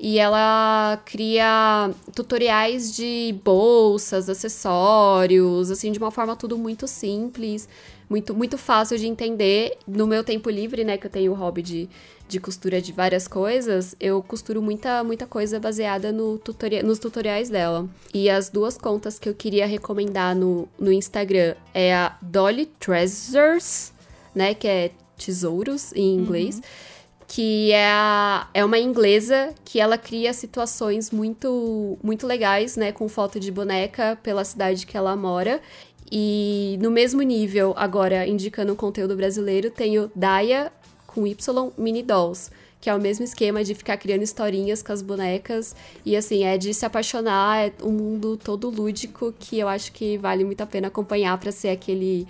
E ela cria tutoriais de bolsas, acessórios, assim, de uma forma tudo muito simples, muito, muito fácil de entender. No meu tempo livre, né, que eu tenho o hobby de, de costura de várias coisas, eu costuro muita, muita coisa baseada no tutori nos tutoriais dela. E as duas contas que eu queria recomendar no, no Instagram é a Dolly Treasures, né, que é tesouros em inglês. Uhum. Que é, a, é uma inglesa que ela cria situações muito, muito legais, né? Com foto de boneca pela cidade que ela mora. E no mesmo nível, agora indicando o conteúdo brasileiro, tenho Daya com Y Mini Dolls, que é o mesmo esquema de ficar criando historinhas com as bonecas. E assim, é de se apaixonar, é um mundo todo lúdico que eu acho que vale muito a pena acompanhar para ser aquele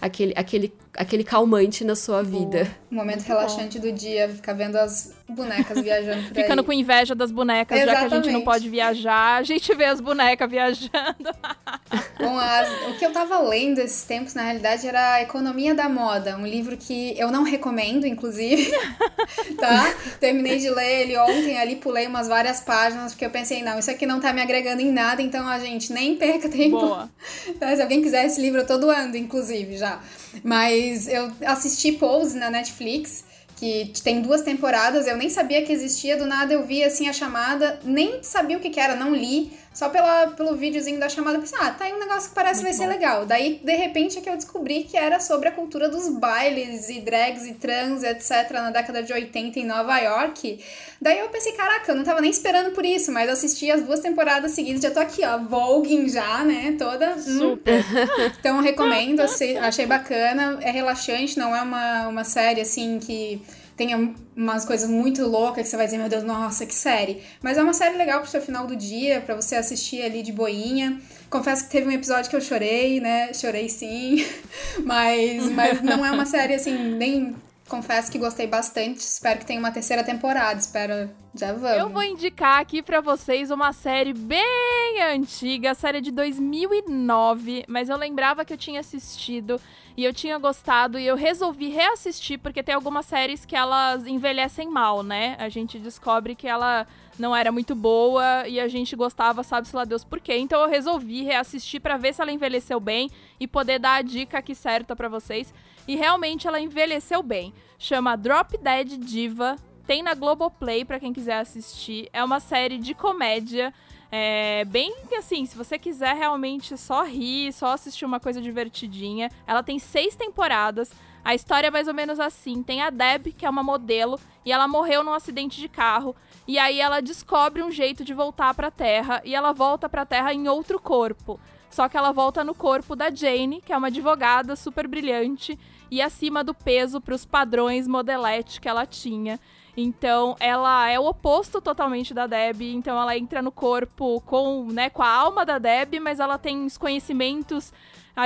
aquele, aquele, aquele calmante na sua vida. O momento relaxante do dia, ficar vendo as bonecas viajando por Ficando aí. com inveja das bonecas, Exatamente. já que a gente não pode viajar, a gente vê as bonecas viajando. Bom, as, o que eu tava lendo esses tempos, na realidade, era a Economia da Moda, um livro que eu não recomendo, inclusive, tá? Terminei de ler ele ontem, ali pulei umas várias páginas, porque eu pensei, não, isso aqui não tá me agregando em nada, então a gente nem perca tempo. Boa. Tá? Se alguém quiser esse livro, eu tô doando, inclusive, já. Mas eu assisti Pose na Netflix, que tem duas temporadas, eu nem sabia que existia, do nada eu vi assim a chamada, nem sabia o que, que era, não li, só pela, pelo videozinho da chamada, pensei, ah, tá aí um negócio que parece Muito vai bom. ser legal. Daí, de repente, é que eu descobri que era sobre a cultura dos bailes e drags e trans, etc., na década de 80 em Nova York. Daí eu pensei, caraca, eu não tava nem esperando por isso, mas assisti as duas temporadas seguidas, já tô aqui, ó, voguing já, né, toda. Hum. Super. Então, recomendo, achei bacana, é relaxante, não é uma, uma série, assim, que tenha umas coisas muito loucas que você vai dizer, meu Deus, nossa, que série. Mas é uma série legal pro seu final do dia, para você assistir ali de boinha. Confesso que teve um episódio que eu chorei, né? Chorei sim. Mas, mas não é uma série assim, nem confesso que gostei bastante. Espero que tenha uma terceira temporada. Espero. Já vamos. Eu vou indicar aqui para vocês uma série bem antiga, série de 2009, mas eu lembrava que eu tinha assistido e eu tinha gostado e eu resolvi reassistir porque tem algumas séries que elas envelhecem mal, né? A gente descobre que ela não era muito boa e a gente gostava, sabe-se lá Deus por quê. Então eu resolvi reassistir para ver se ela envelheceu bem e poder dar a dica aqui certa para vocês. E realmente ela envelheceu bem. Chama Drop Dead Diva. Tem na Globoplay para quem quiser assistir. É uma série de comédia. É bem assim, se você quiser realmente só rir, só assistir uma coisa divertidinha. Ela tem seis temporadas. A história é mais ou menos assim: tem a Deb, que é uma modelo, e ela morreu num acidente de carro. E aí ela descobre um jeito de voltar para a Terra e ela volta para a Terra em outro corpo. Só que ela volta no corpo da Jane, que é uma advogada super brilhante e acima do peso para os padrões modelete que ela tinha. Então, ela é o oposto totalmente da Deb. Então, ela entra no corpo com, né, com a alma da Deb, mas ela tem os conhecimentos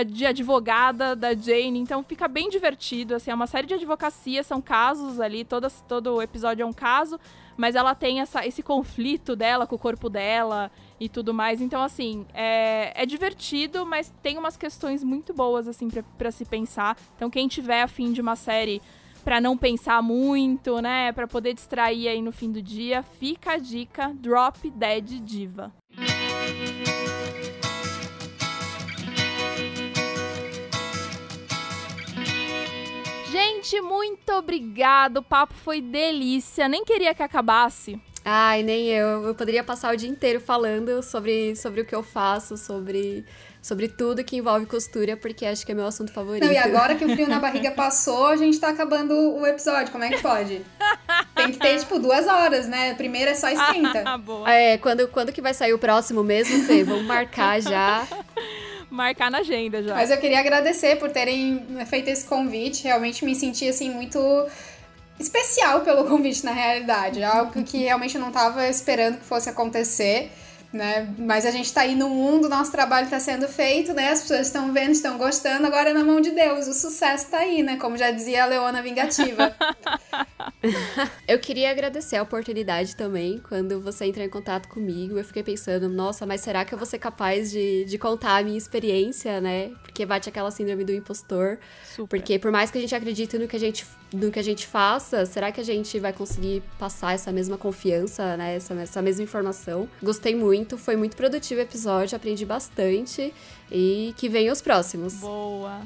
de advogada da Jane. Então, fica bem divertido. Assim, é uma série de advocacia, são casos ali. Todo, todo episódio é um caso, mas ela tem essa, esse conflito dela com o corpo dela e tudo mais. Então, assim, é, é divertido, mas tem umas questões muito boas, assim, para se pensar. Então, quem tiver afim de uma série para não pensar muito, né, para poder distrair aí no fim do dia, fica a dica Drop Dead Diva. Gente, muito obrigado. O papo foi delícia. Nem queria que acabasse. Ai, nem eu. Eu poderia passar o dia inteiro falando sobre, sobre o que eu faço, sobre, sobre tudo que envolve costura, porque acho que é meu assunto favorito. Não, e agora que o frio na barriga passou, a gente tá acabando o episódio. Como é que pode? Tem que ter, tipo, duas horas, né? Primeiro é só esquenta. Ah, boa. É, quando, quando que vai sair o próximo mesmo, Fê? Vamos marcar já. marcar na agenda já. Mas eu queria agradecer por terem feito esse convite. Realmente me senti, assim, muito especial pelo convite, na realidade. Algo que realmente eu não estava esperando que fosse acontecer né? Mas a gente tá aí no mundo, nosso trabalho tá sendo feito, né? As pessoas estão vendo, estão gostando, agora é na mão de Deus. O sucesso tá aí, né? Como já dizia a Leona Vingativa. eu queria agradecer a oportunidade também. Quando você entrou em contato comigo, eu fiquei pensando, nossa, mas será que eu vou ser capaz de, de contar a minha experiência, né? Porque bate aquela síndrome do impostor. Super. Porque por mais que a gente acredite no que a gente, no que a gente faça, será que a gente vai conseguir passar essa mesma confiança, né? Essa, essa mesma informação? Gostei muito muito, foi muito produtivo o episódio, aprendi bastante e que venham os próximos. Boa.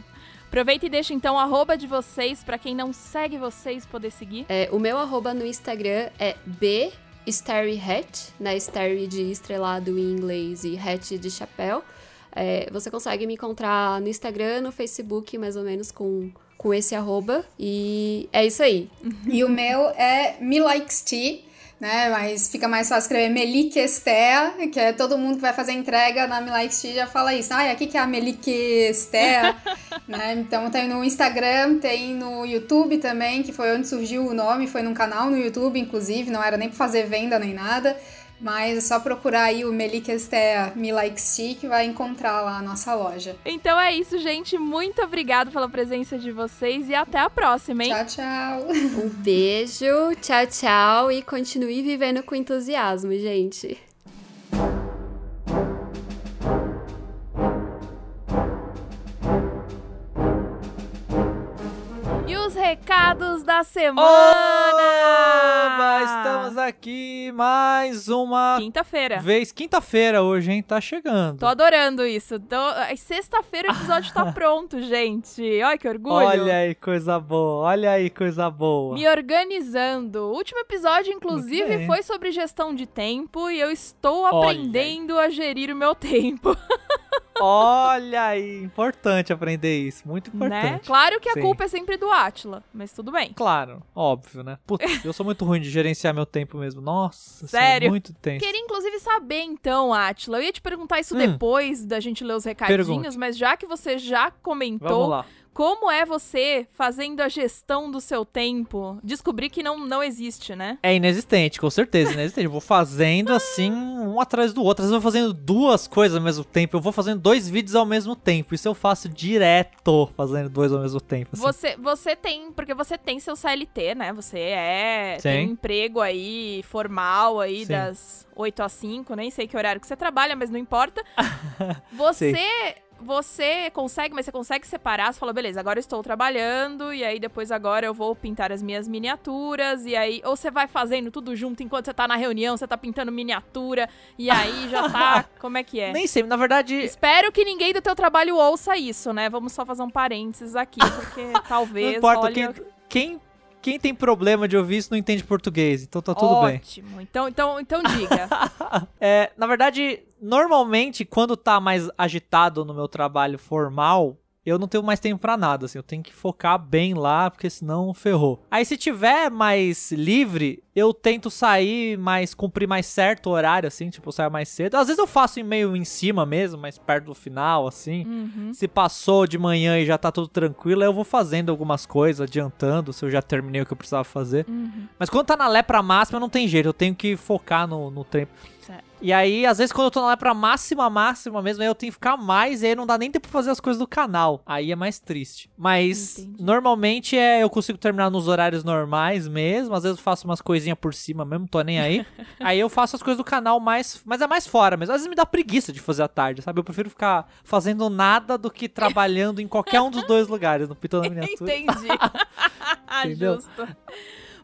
Aproveita e deixa então o arroba de vocês para quem não segue vocês poder seguir. É, o meu arroba no Instagram é b Starry Hat, né? Starry de estrelado em inglês e hat de chapéu. É, você consegue me encontrar no Instagram, no Facebook, mais ou menos com, com esse arroba. E é isso aí. E o meu é Me Likes Tea né? Mas fica mais fácil escrever Meliquestea, que é todo mundo que vai fazer entrega na Milaixi já fala isso. Ah, aqui que é a Meliquestea, né? Então tem no Instagram, tem no YouTube também, que foi onde surgiu o nome, foi num canal no YouTube, inclusive, não era nem pra fazer venda nem nada. Mas é só procurar aí o Melikestea Me Like Stick vai encontrar lá a nossa loja. Então é isso, gente. Muito obrigado pela presença de vocês e até a próxima, hein? Tchau, tchau. Um beijo, tchau, tchau e continue vivendo com entusiasmo, gente. Recados da semana! Oba, estamos aqui mais uma quinta-feira. Vez quinta-feira hoje, hein? Tá chegando. Tô adorando isso. Tô... Sexta-feira o episódio tá pronto, gente. Olha que orgulho. Olha aí, coisa boa. Olha aí, coisa boa. Me organizando. O último episódio, inclusive, foi sobre gestão de tempo e eu estou aprendendo a gerir o meu tempo. Olha aí, importante aprender isso, muito né? importante. Né? Claro que a Sim. culpa é sempre do Atila, mas tudo bem. Claro, óbvio, né? Putz, eu sou muito ruim de gerenciar meu tempo mesmo. Nossa, sério? muito tenso. Queria inclusive saber então, Atila. Eu ia te perguntar isso hum. depois da gente ler os recadinhos, Pergunte. mas já que você já comentou, Vamos lá. Como é você fazendo a gestão do seu tempo? Descobrir que não, não existe, né? É inexistente, com certeza, inexistente. Eu vou fazendo assim, um atrás do outro. Às vezes eu vou fazendo duas coisas ao mesmo tempo. Eu vou fazendo dois vídeos ao mesmo tempo. Isso eu faço direto, fazendo dois ao mesmo tempo. Assim. Você, você tem, porque você tem seu CLT, né? Você é, Sim. tem um emprego aí formal aí Sim. das 8 às 5, nem sei que horário que você trabalha, mas não importa. Você você consegue, mas você consegue separar, você fala, beleza, agora eu estou trabalhando, e aí depois agora eu vou pintar as minhas miniaturas, e aí, ou você vai fazendo tudo junto enquanto você tá na reunião, você tá pintando miniatura, e aí já tá, como é que é? Nem sei, na verdade... Espero que ninguém do teu trabalho ouça isso, né? Vamos só fazer um parênteses aqui, porque talvez, Não importa, olha... quem, quem quem tem problema de ouvir isso não entende português, então tá tudo Ótimo. bem. Ótimo. Então, então, então diga. é, na verdade, normalmente, quando tá mais agitado no meu trabalho formal, eu não tenho mais tempo para nada, assim, eu tenho que focar bem lá, porque senão ferrou. Aí se tiver mais livre, eu tento sair mais, cumprir mais certo horário, assim, tipo, eu saio mais cedo. Às vezes eu faço meio em cima mesmo, mais perto do final, assim. Uhum. Se passou de manhã e já tá tudo tranquilo, eu vou fazendo algumas coisas, adiantando, se eu já terminei o que eu precisava fazer. Uhum. Mas quando tá na lepra máxima, não tem jeito, eu tenho que focar no, no tempo. E aí, às vezes, quando eu tô lá pra máxima, máxima mesmo, aí eu tenho que ficar mais, e aí não dá nem tempo pra fazer as coisas do canal. Aí é mais triste. Mas, Entendi. normalmente, é eu consigo terminar nos horários normais mesmo. Às vezes eu faço umas coisinhas por cima mesmo, tô nem aí. aí eu faço as coisas do canal mais. Mas é mais fora mesmo. Às vezes me dá preguiça de fazer à tarde, sabe? Eu prefiro ficar fazendo nada do que trabalhando em qualquer um dos dois lugares, no Pitão da Miniatura. Entendi. Justo.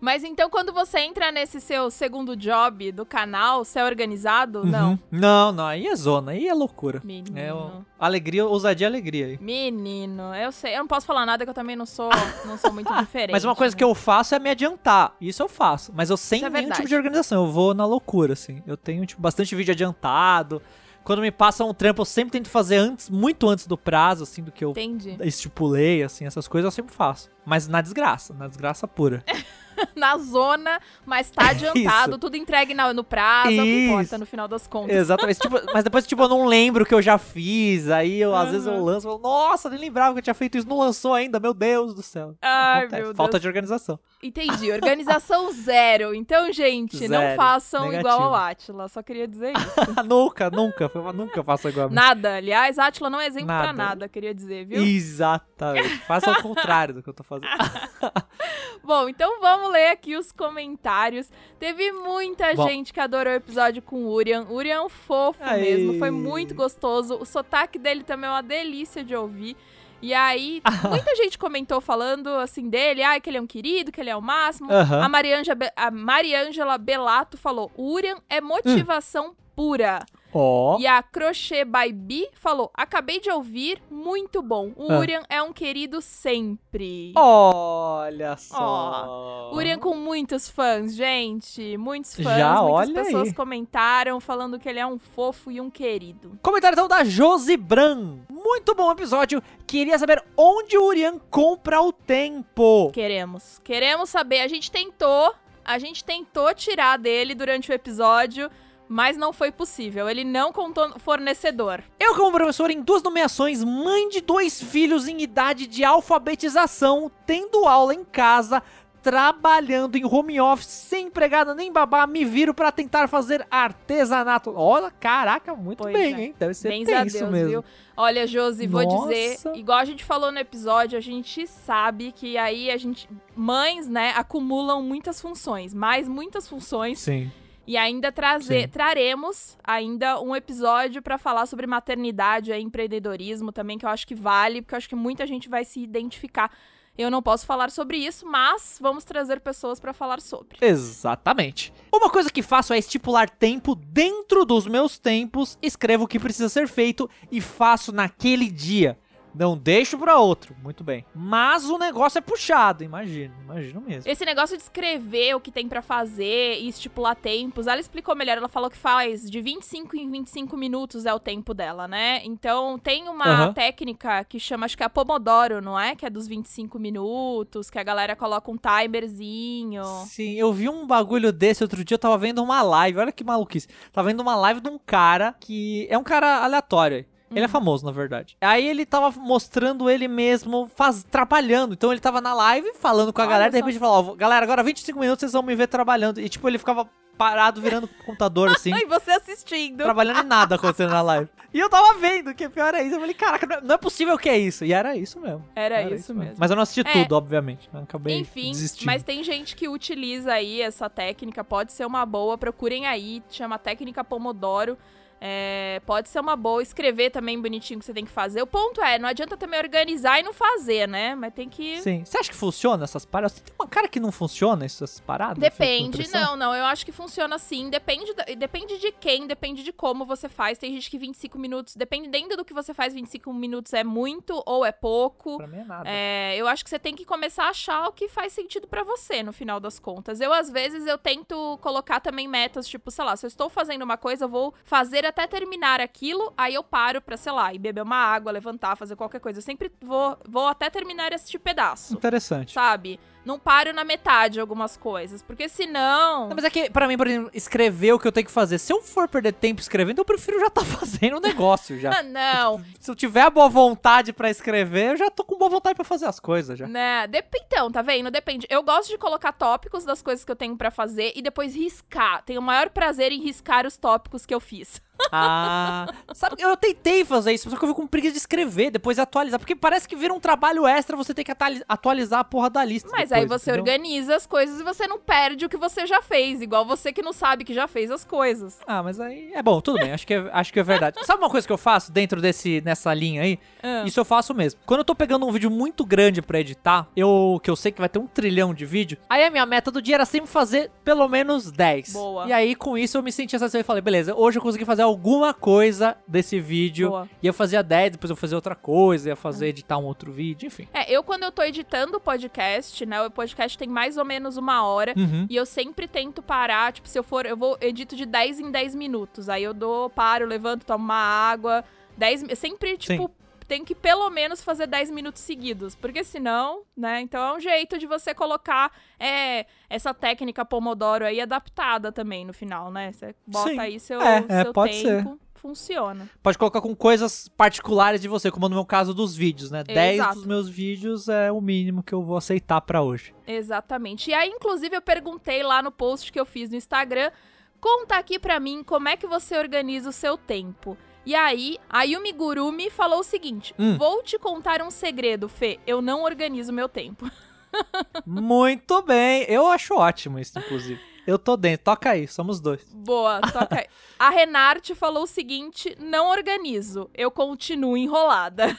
Mas então, quando você entra nesse seu segundo job do canal, você é organizado? Uhum. Não. Não, não. Aí é zona, aí é loucura. Menino. É o... alegria, ousadia alegria aí. Menino, eu sei. Eu não posso falar nada que eu também não sou, não sou muito diferente. Mas uma coisa né? que eu faço é me adiantar. Isso eu faço. Mas eu sem é nenhum tipo de organização. Eu vou na loucura, assim. Eu tenho, tipo, bastante vídeo adiantado quando me passam um trampo, eu sempre tento fazer antes, muito antes do prazo, assim, do que eu Entendi. estipulei, assim, essas coisas eu sempre faço. Mas na desgraça, na desgraça pura. na zona, mas tá adiantado, Isso. tudo entregue no, no prazo, Isso. é o que importa no final das contas. Exatamente. tipo, mas depois, tipo, eu não lembro o que eu já fiz. Aí eu, uhum. às vezes eu lanço, eu, nossa, nem lembrava que eu tinha feito isso, não lançou ainda, meu Deus do céu. Ai, Acontece. meu Deus. Falta de organização. Entendi. Organização zero. Então, gente, não Zero. façam Negativo. igual ao Atila. Só queria dizer isso. nunca, nunca. Nunca faça igual a mim. nada. Aliás, Atila não é exemplo pra Nada. nada, queria dizer, viu? Exatamente. Faça o contrário do que eu tô fazendo. Bom, então vamos ler aqui os comentários. Teve muita Bom. gente que adorou o episódio com o Urian. Urian é fofo Aí. mesmo, foi muito gostoso. O sotaque dele também é uma delícia de ouvir. E aí, muita gente comentou falando assim dele, ah, que ele é um querido, que ele é o máximo. Aham. A Mariângela, Be- a Mariângela Belato falou: Urian é motivação pura. Ó. E a Crochê by Bi falou: acabei de ouvir, muito bom. O Ah. Urian é um querido sempre. Olha só. Urian com muitos fãs, gente. Muitos fãs. Já, Muitas pessoas aí. comentaram falando que ele é um fofo e um querido. Comentário então da Josi Bran. Muito bom episódio. Queria saber onde o Urian compra o tempo. Queremos. Queremos saber. A gente tentou. A gente tentou tirar dele durante o episódio. Mas não foi possível. Ele não contou fornecedor. Eu, como professor em duas nomeações, mãe de dois filhos em idade de alfabetização, tendo aula em casa, trabalhando em home office, sem empregada nem babá, me viro pra tentar fazer artesanato. Olha, caraca, muito Pois bem, é. hein? Deve ser Bens a tenso Deus, mesmo. viu? Olha, Josi, vou Nossa. dizer, igual a gente falou no episódio, a gente sabe que aí a gente. Mães, né, acumulam muitas funções, mais muitas funções. Sim. E ainda trazer, Sim. traremos ainda um episódio pra falar sobre maternidade e empreendedorismo também, que eu acho que vale, porque eu acho que muita gente vai se identificar. Eu não posso falar sobre isso, mas vamos trazer pessoas pra falar sobre. Exatamente. Uma coisa que faço é estipular tempo dentro dos meus tempos, escrevo o que precisa ser feito e faço naquele dia. Não deixo pra outro. Muito bem. Mas o negócio é puxado, imagino. Imagino mesmo. Esse negócio de escrever o que tem pra fazer e estipular tempos, ela explicou melhor. Ela falou que faz de 25 em 25 minutos é o tempo dela, né? Então tem uma Aham. técnica que chama, acho que é a Pomodoro, não é? Que é dos 25 minutos, que a galera coloca um timerzinho. Sim, eu vi um bagulho desse outro dia, eu tava vendo uma live, olha que maluquice. Tava vendo uma live de um cara que é um cara aleatório. Ele é famoso, na verdade. Aí ele tava mostrando ele mesmo faz, trabalhando. Então ele tava na live falando com a Olha galera, de repente falou, galera, agora 25 minutos vocês vão me ver trabalhando. E tipo, ele ficava parado virando pro computador, assim. Ai, você assistindo. trabalhando em nada acontecendo na live. E eu tava vendo, que pior é isso. Eu falei, caraca, não é- não é possível que é isso. E era isso mesmo. Era, isso mesmo. Mas eu não assisti É. tudo, obviamente. Eu acabei Enfim, desistindo. mas tem gente que utiliza aí essa técnica, pode ser uma boa, procurem aí, chama técnica Pomodoro. É, pode ser uma boa, escrever também bonitinho que você tem que fazer. O ponto é, não adianta também organizar e não fazer, né? Mas tem que. Sim. Você acha que funciona essas paradas? Tem uma cara que não funciona essas paradas? Depende, não, não. Eu acho que funciona assim. Depende, depende de quem, depende de como você faz. Tem gente que 25 minutos, dependendo do que você faz, 25 minutos é muito ou é pouco. Pra mim é nada. É, eu acho que você tem que começar a achar o que faz sentido pra você, no final das contas. Eu, às vezes, eu tento colocar também metas, tipo, sei lá, se eu estou fazendo uma coisa, eu vou fazer até terminar aquilo, aí eu paro pra, sei lá, ir beber uma água, levantar, fazer qualquer coisa. Eu sempre vou, vou até terminar este pedaço, Interessante. sabe? Não paro na metade de algumas coisas, porque senão... Não, mas é que, pra mim, por exemplo, escrever o que eu tenho que fazer. Se eu for perder tempo escrevendo, eu prefiro já estar fazendo o negócio já. Não, Se eu tiver a boa vontade pra escrever, eu já tô com boa vontade pra fazer as coisas já. Né? Dep então, tá vendo? Depende. Eu gosto de colocar tópicos das coisas que eu tenho pra fazer e depois riscar. Tenho o maior prazer em riscar os tópicos que eu fiz. Ah, sabe, eu tentei fazer isso, só que eu fico com preguiça de escrever, depois atualizar, porque parece que vira um trabalho extra você ter que atualizar a porra da lista. Mas aí você entendeu? organiza as coisas e você não perde o que você já fez, igual você que não sabe que já fez as coisas. Ah, mas aí é bom, tudo bem, acho que é, acho que é verdade. Sabe uma coisa que eu faço dentro desse nessa linha aí? Ah. Isso eu faço mesmo. Quando eu tô pegando um vídeo muito grande pra editar, eu que eu sei que vai ter um trilhão de vídeo, aí a minha meta do dia era sempre fazer pelo menos 10. Boa. E aí com isso eu me sentia satisfeito e falei, beleza, hoje eu consegui fazer alguma coisa desse vídeo. Boa. E eu fazia 10, depois eu fazia outra coisa, ia fazer editar um outro vídeo, enfim. É, eu quando eu tô editando o podcast, né? O podcast tem mais ou menos uma hora. Uhum. E eu sempre tento parar, tipo, se eu for, eu vou edito de 10 em 10 minutos. Aí eu dou, paro, levanto, tomo uma água. 10, mi- sempre, tipo, tenho que pelo menos fazer 10 minutos seguidos. Porque senão, né? Então é um jeito de você colocar é, essa técnica Pomodoro aí adaptada também no final, né? Você bota Sim. aí seu, É, é, seu pode ser. Funciona. Pode colocar com coisas particulares de você, como no meu caso dos vídeos, né? 10 Exato. dos meus vídeos é o mínimo que eu vou aceitar pra hoje. Exatamente. E aí, inclusive, eu perguntei lá no post que eu fiz no Instagram, conta aqui pra mim como é que você organiza o seu tempo. E aí, a Yumi Gurumi falou o seguinte: Hum. Vou te contar um segredo, Fê. Eu não organizo meu tempo. Muito bem. Eu acho ótimo isso, inclusive. Eu tô dentro. Toca aí, somos dois. Boa, toca aí. A Renarte falou o seguinte: não organizo, eu continuo enrolada.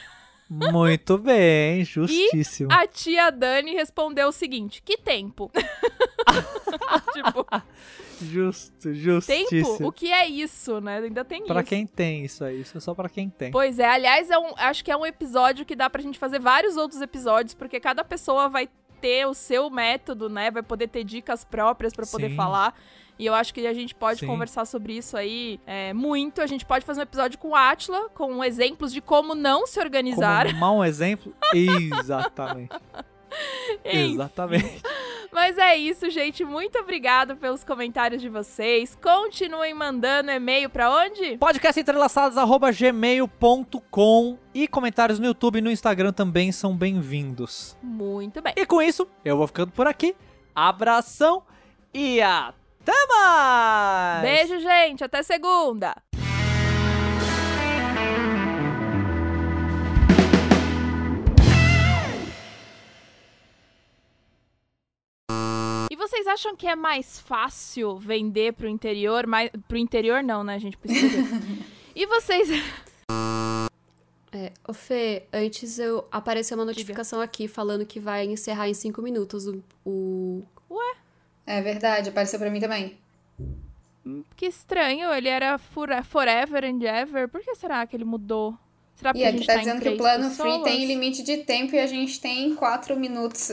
Muito bem, justíssimo. A tia Dani respondeu o seguinte: que tempo? tipo, Justo, tempo? justíssimo. O que é isso, né? Ainda tem Pra isso. quem tem isso aí, isso é só pra quem tem. Pois é, aliás, é um, acho que é um episódio que dá pra gente fazer vários outros episódios, porque cada pessoa vai ter o seu método, né? Vai poder ter dicas próprias pra poder Sim. falar. E eu acho que a gente pode Sim. conversar sobre isso aí é, muito. A gente pode fazer um episódio com o Atila, com exemplos de como não se organizar. Como um mau exemplo? Exatamente. Exatamente. Mas é isso, gente. Muito obrigada pelos comentários de vocês. Continuem mandando e-mail pra onde? Podcastentrelaçados.gmail.com e comentários no YouTube e no Instagram também são bem-vindos. Muito bem. E com isso, eu vou ficando por aqui. Abração e até mais! Beijo, gente. Até segunda. Vocês acham que é mais fácil vender pro interior? Mais, pro interior não, né, gente? Pro exterior. e vocês... É, ô Fê, antes eu apareceu uma notificação aqui falando que vai encerrar em cinco minutos o, o- É verdade, apareceu pra mim também. Que estranho, ele era fore- forever and ever. Por que será que ele mudou? Será E a aqui gente tá tá dizendo que o plano free pessoas? tem limite de tempo e a gente tem quatro minutos.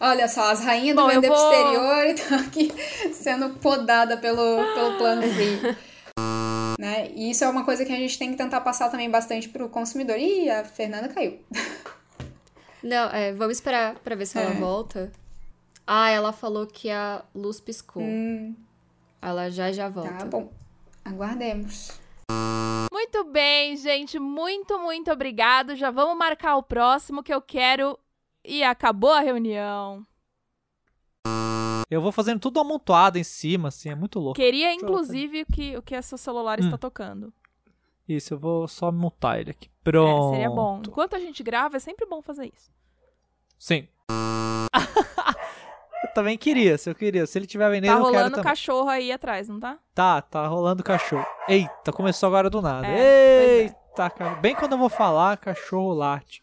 Olha só, as rainhas do Bom, vender pro vou- exterior estão aqui sendo podada pelo, pelo plano free. né? E isso é uma coisa que a gente tem que tentar passar também bastante pro consumidor. Ih, a Fernanda caiu. Não, é, vamos esperar pra ver se ela É. volta. Ah, ela falou que a luz piscou. Hum, Ela já já volta. tá bom. Aguardemos. Muito bem, gente. Muito, muito obrigado. Já vamos marcar o próximo que eu quero. E acabou a reunião. Eu vou fazendo tudo amontoado em cima, assim, é muito louco. Queria, inclusive, que, o que o seu celular está Hum. tocando. Isso, eu vou só mutar ele aqui. É, Pronto. seria bom. Enquanto a gente grava, é sempre bom fazer isso. Sim. eu também queria, se eu queria. Se ele tiver vendendo, Tá eu quero rolando também. cachorro aí atrás, não tá? Tá, tá rolando cachorro. Eita, começou agora do nada. É, é. Eita, cara. Bem quando eu vou falar, cachorro late.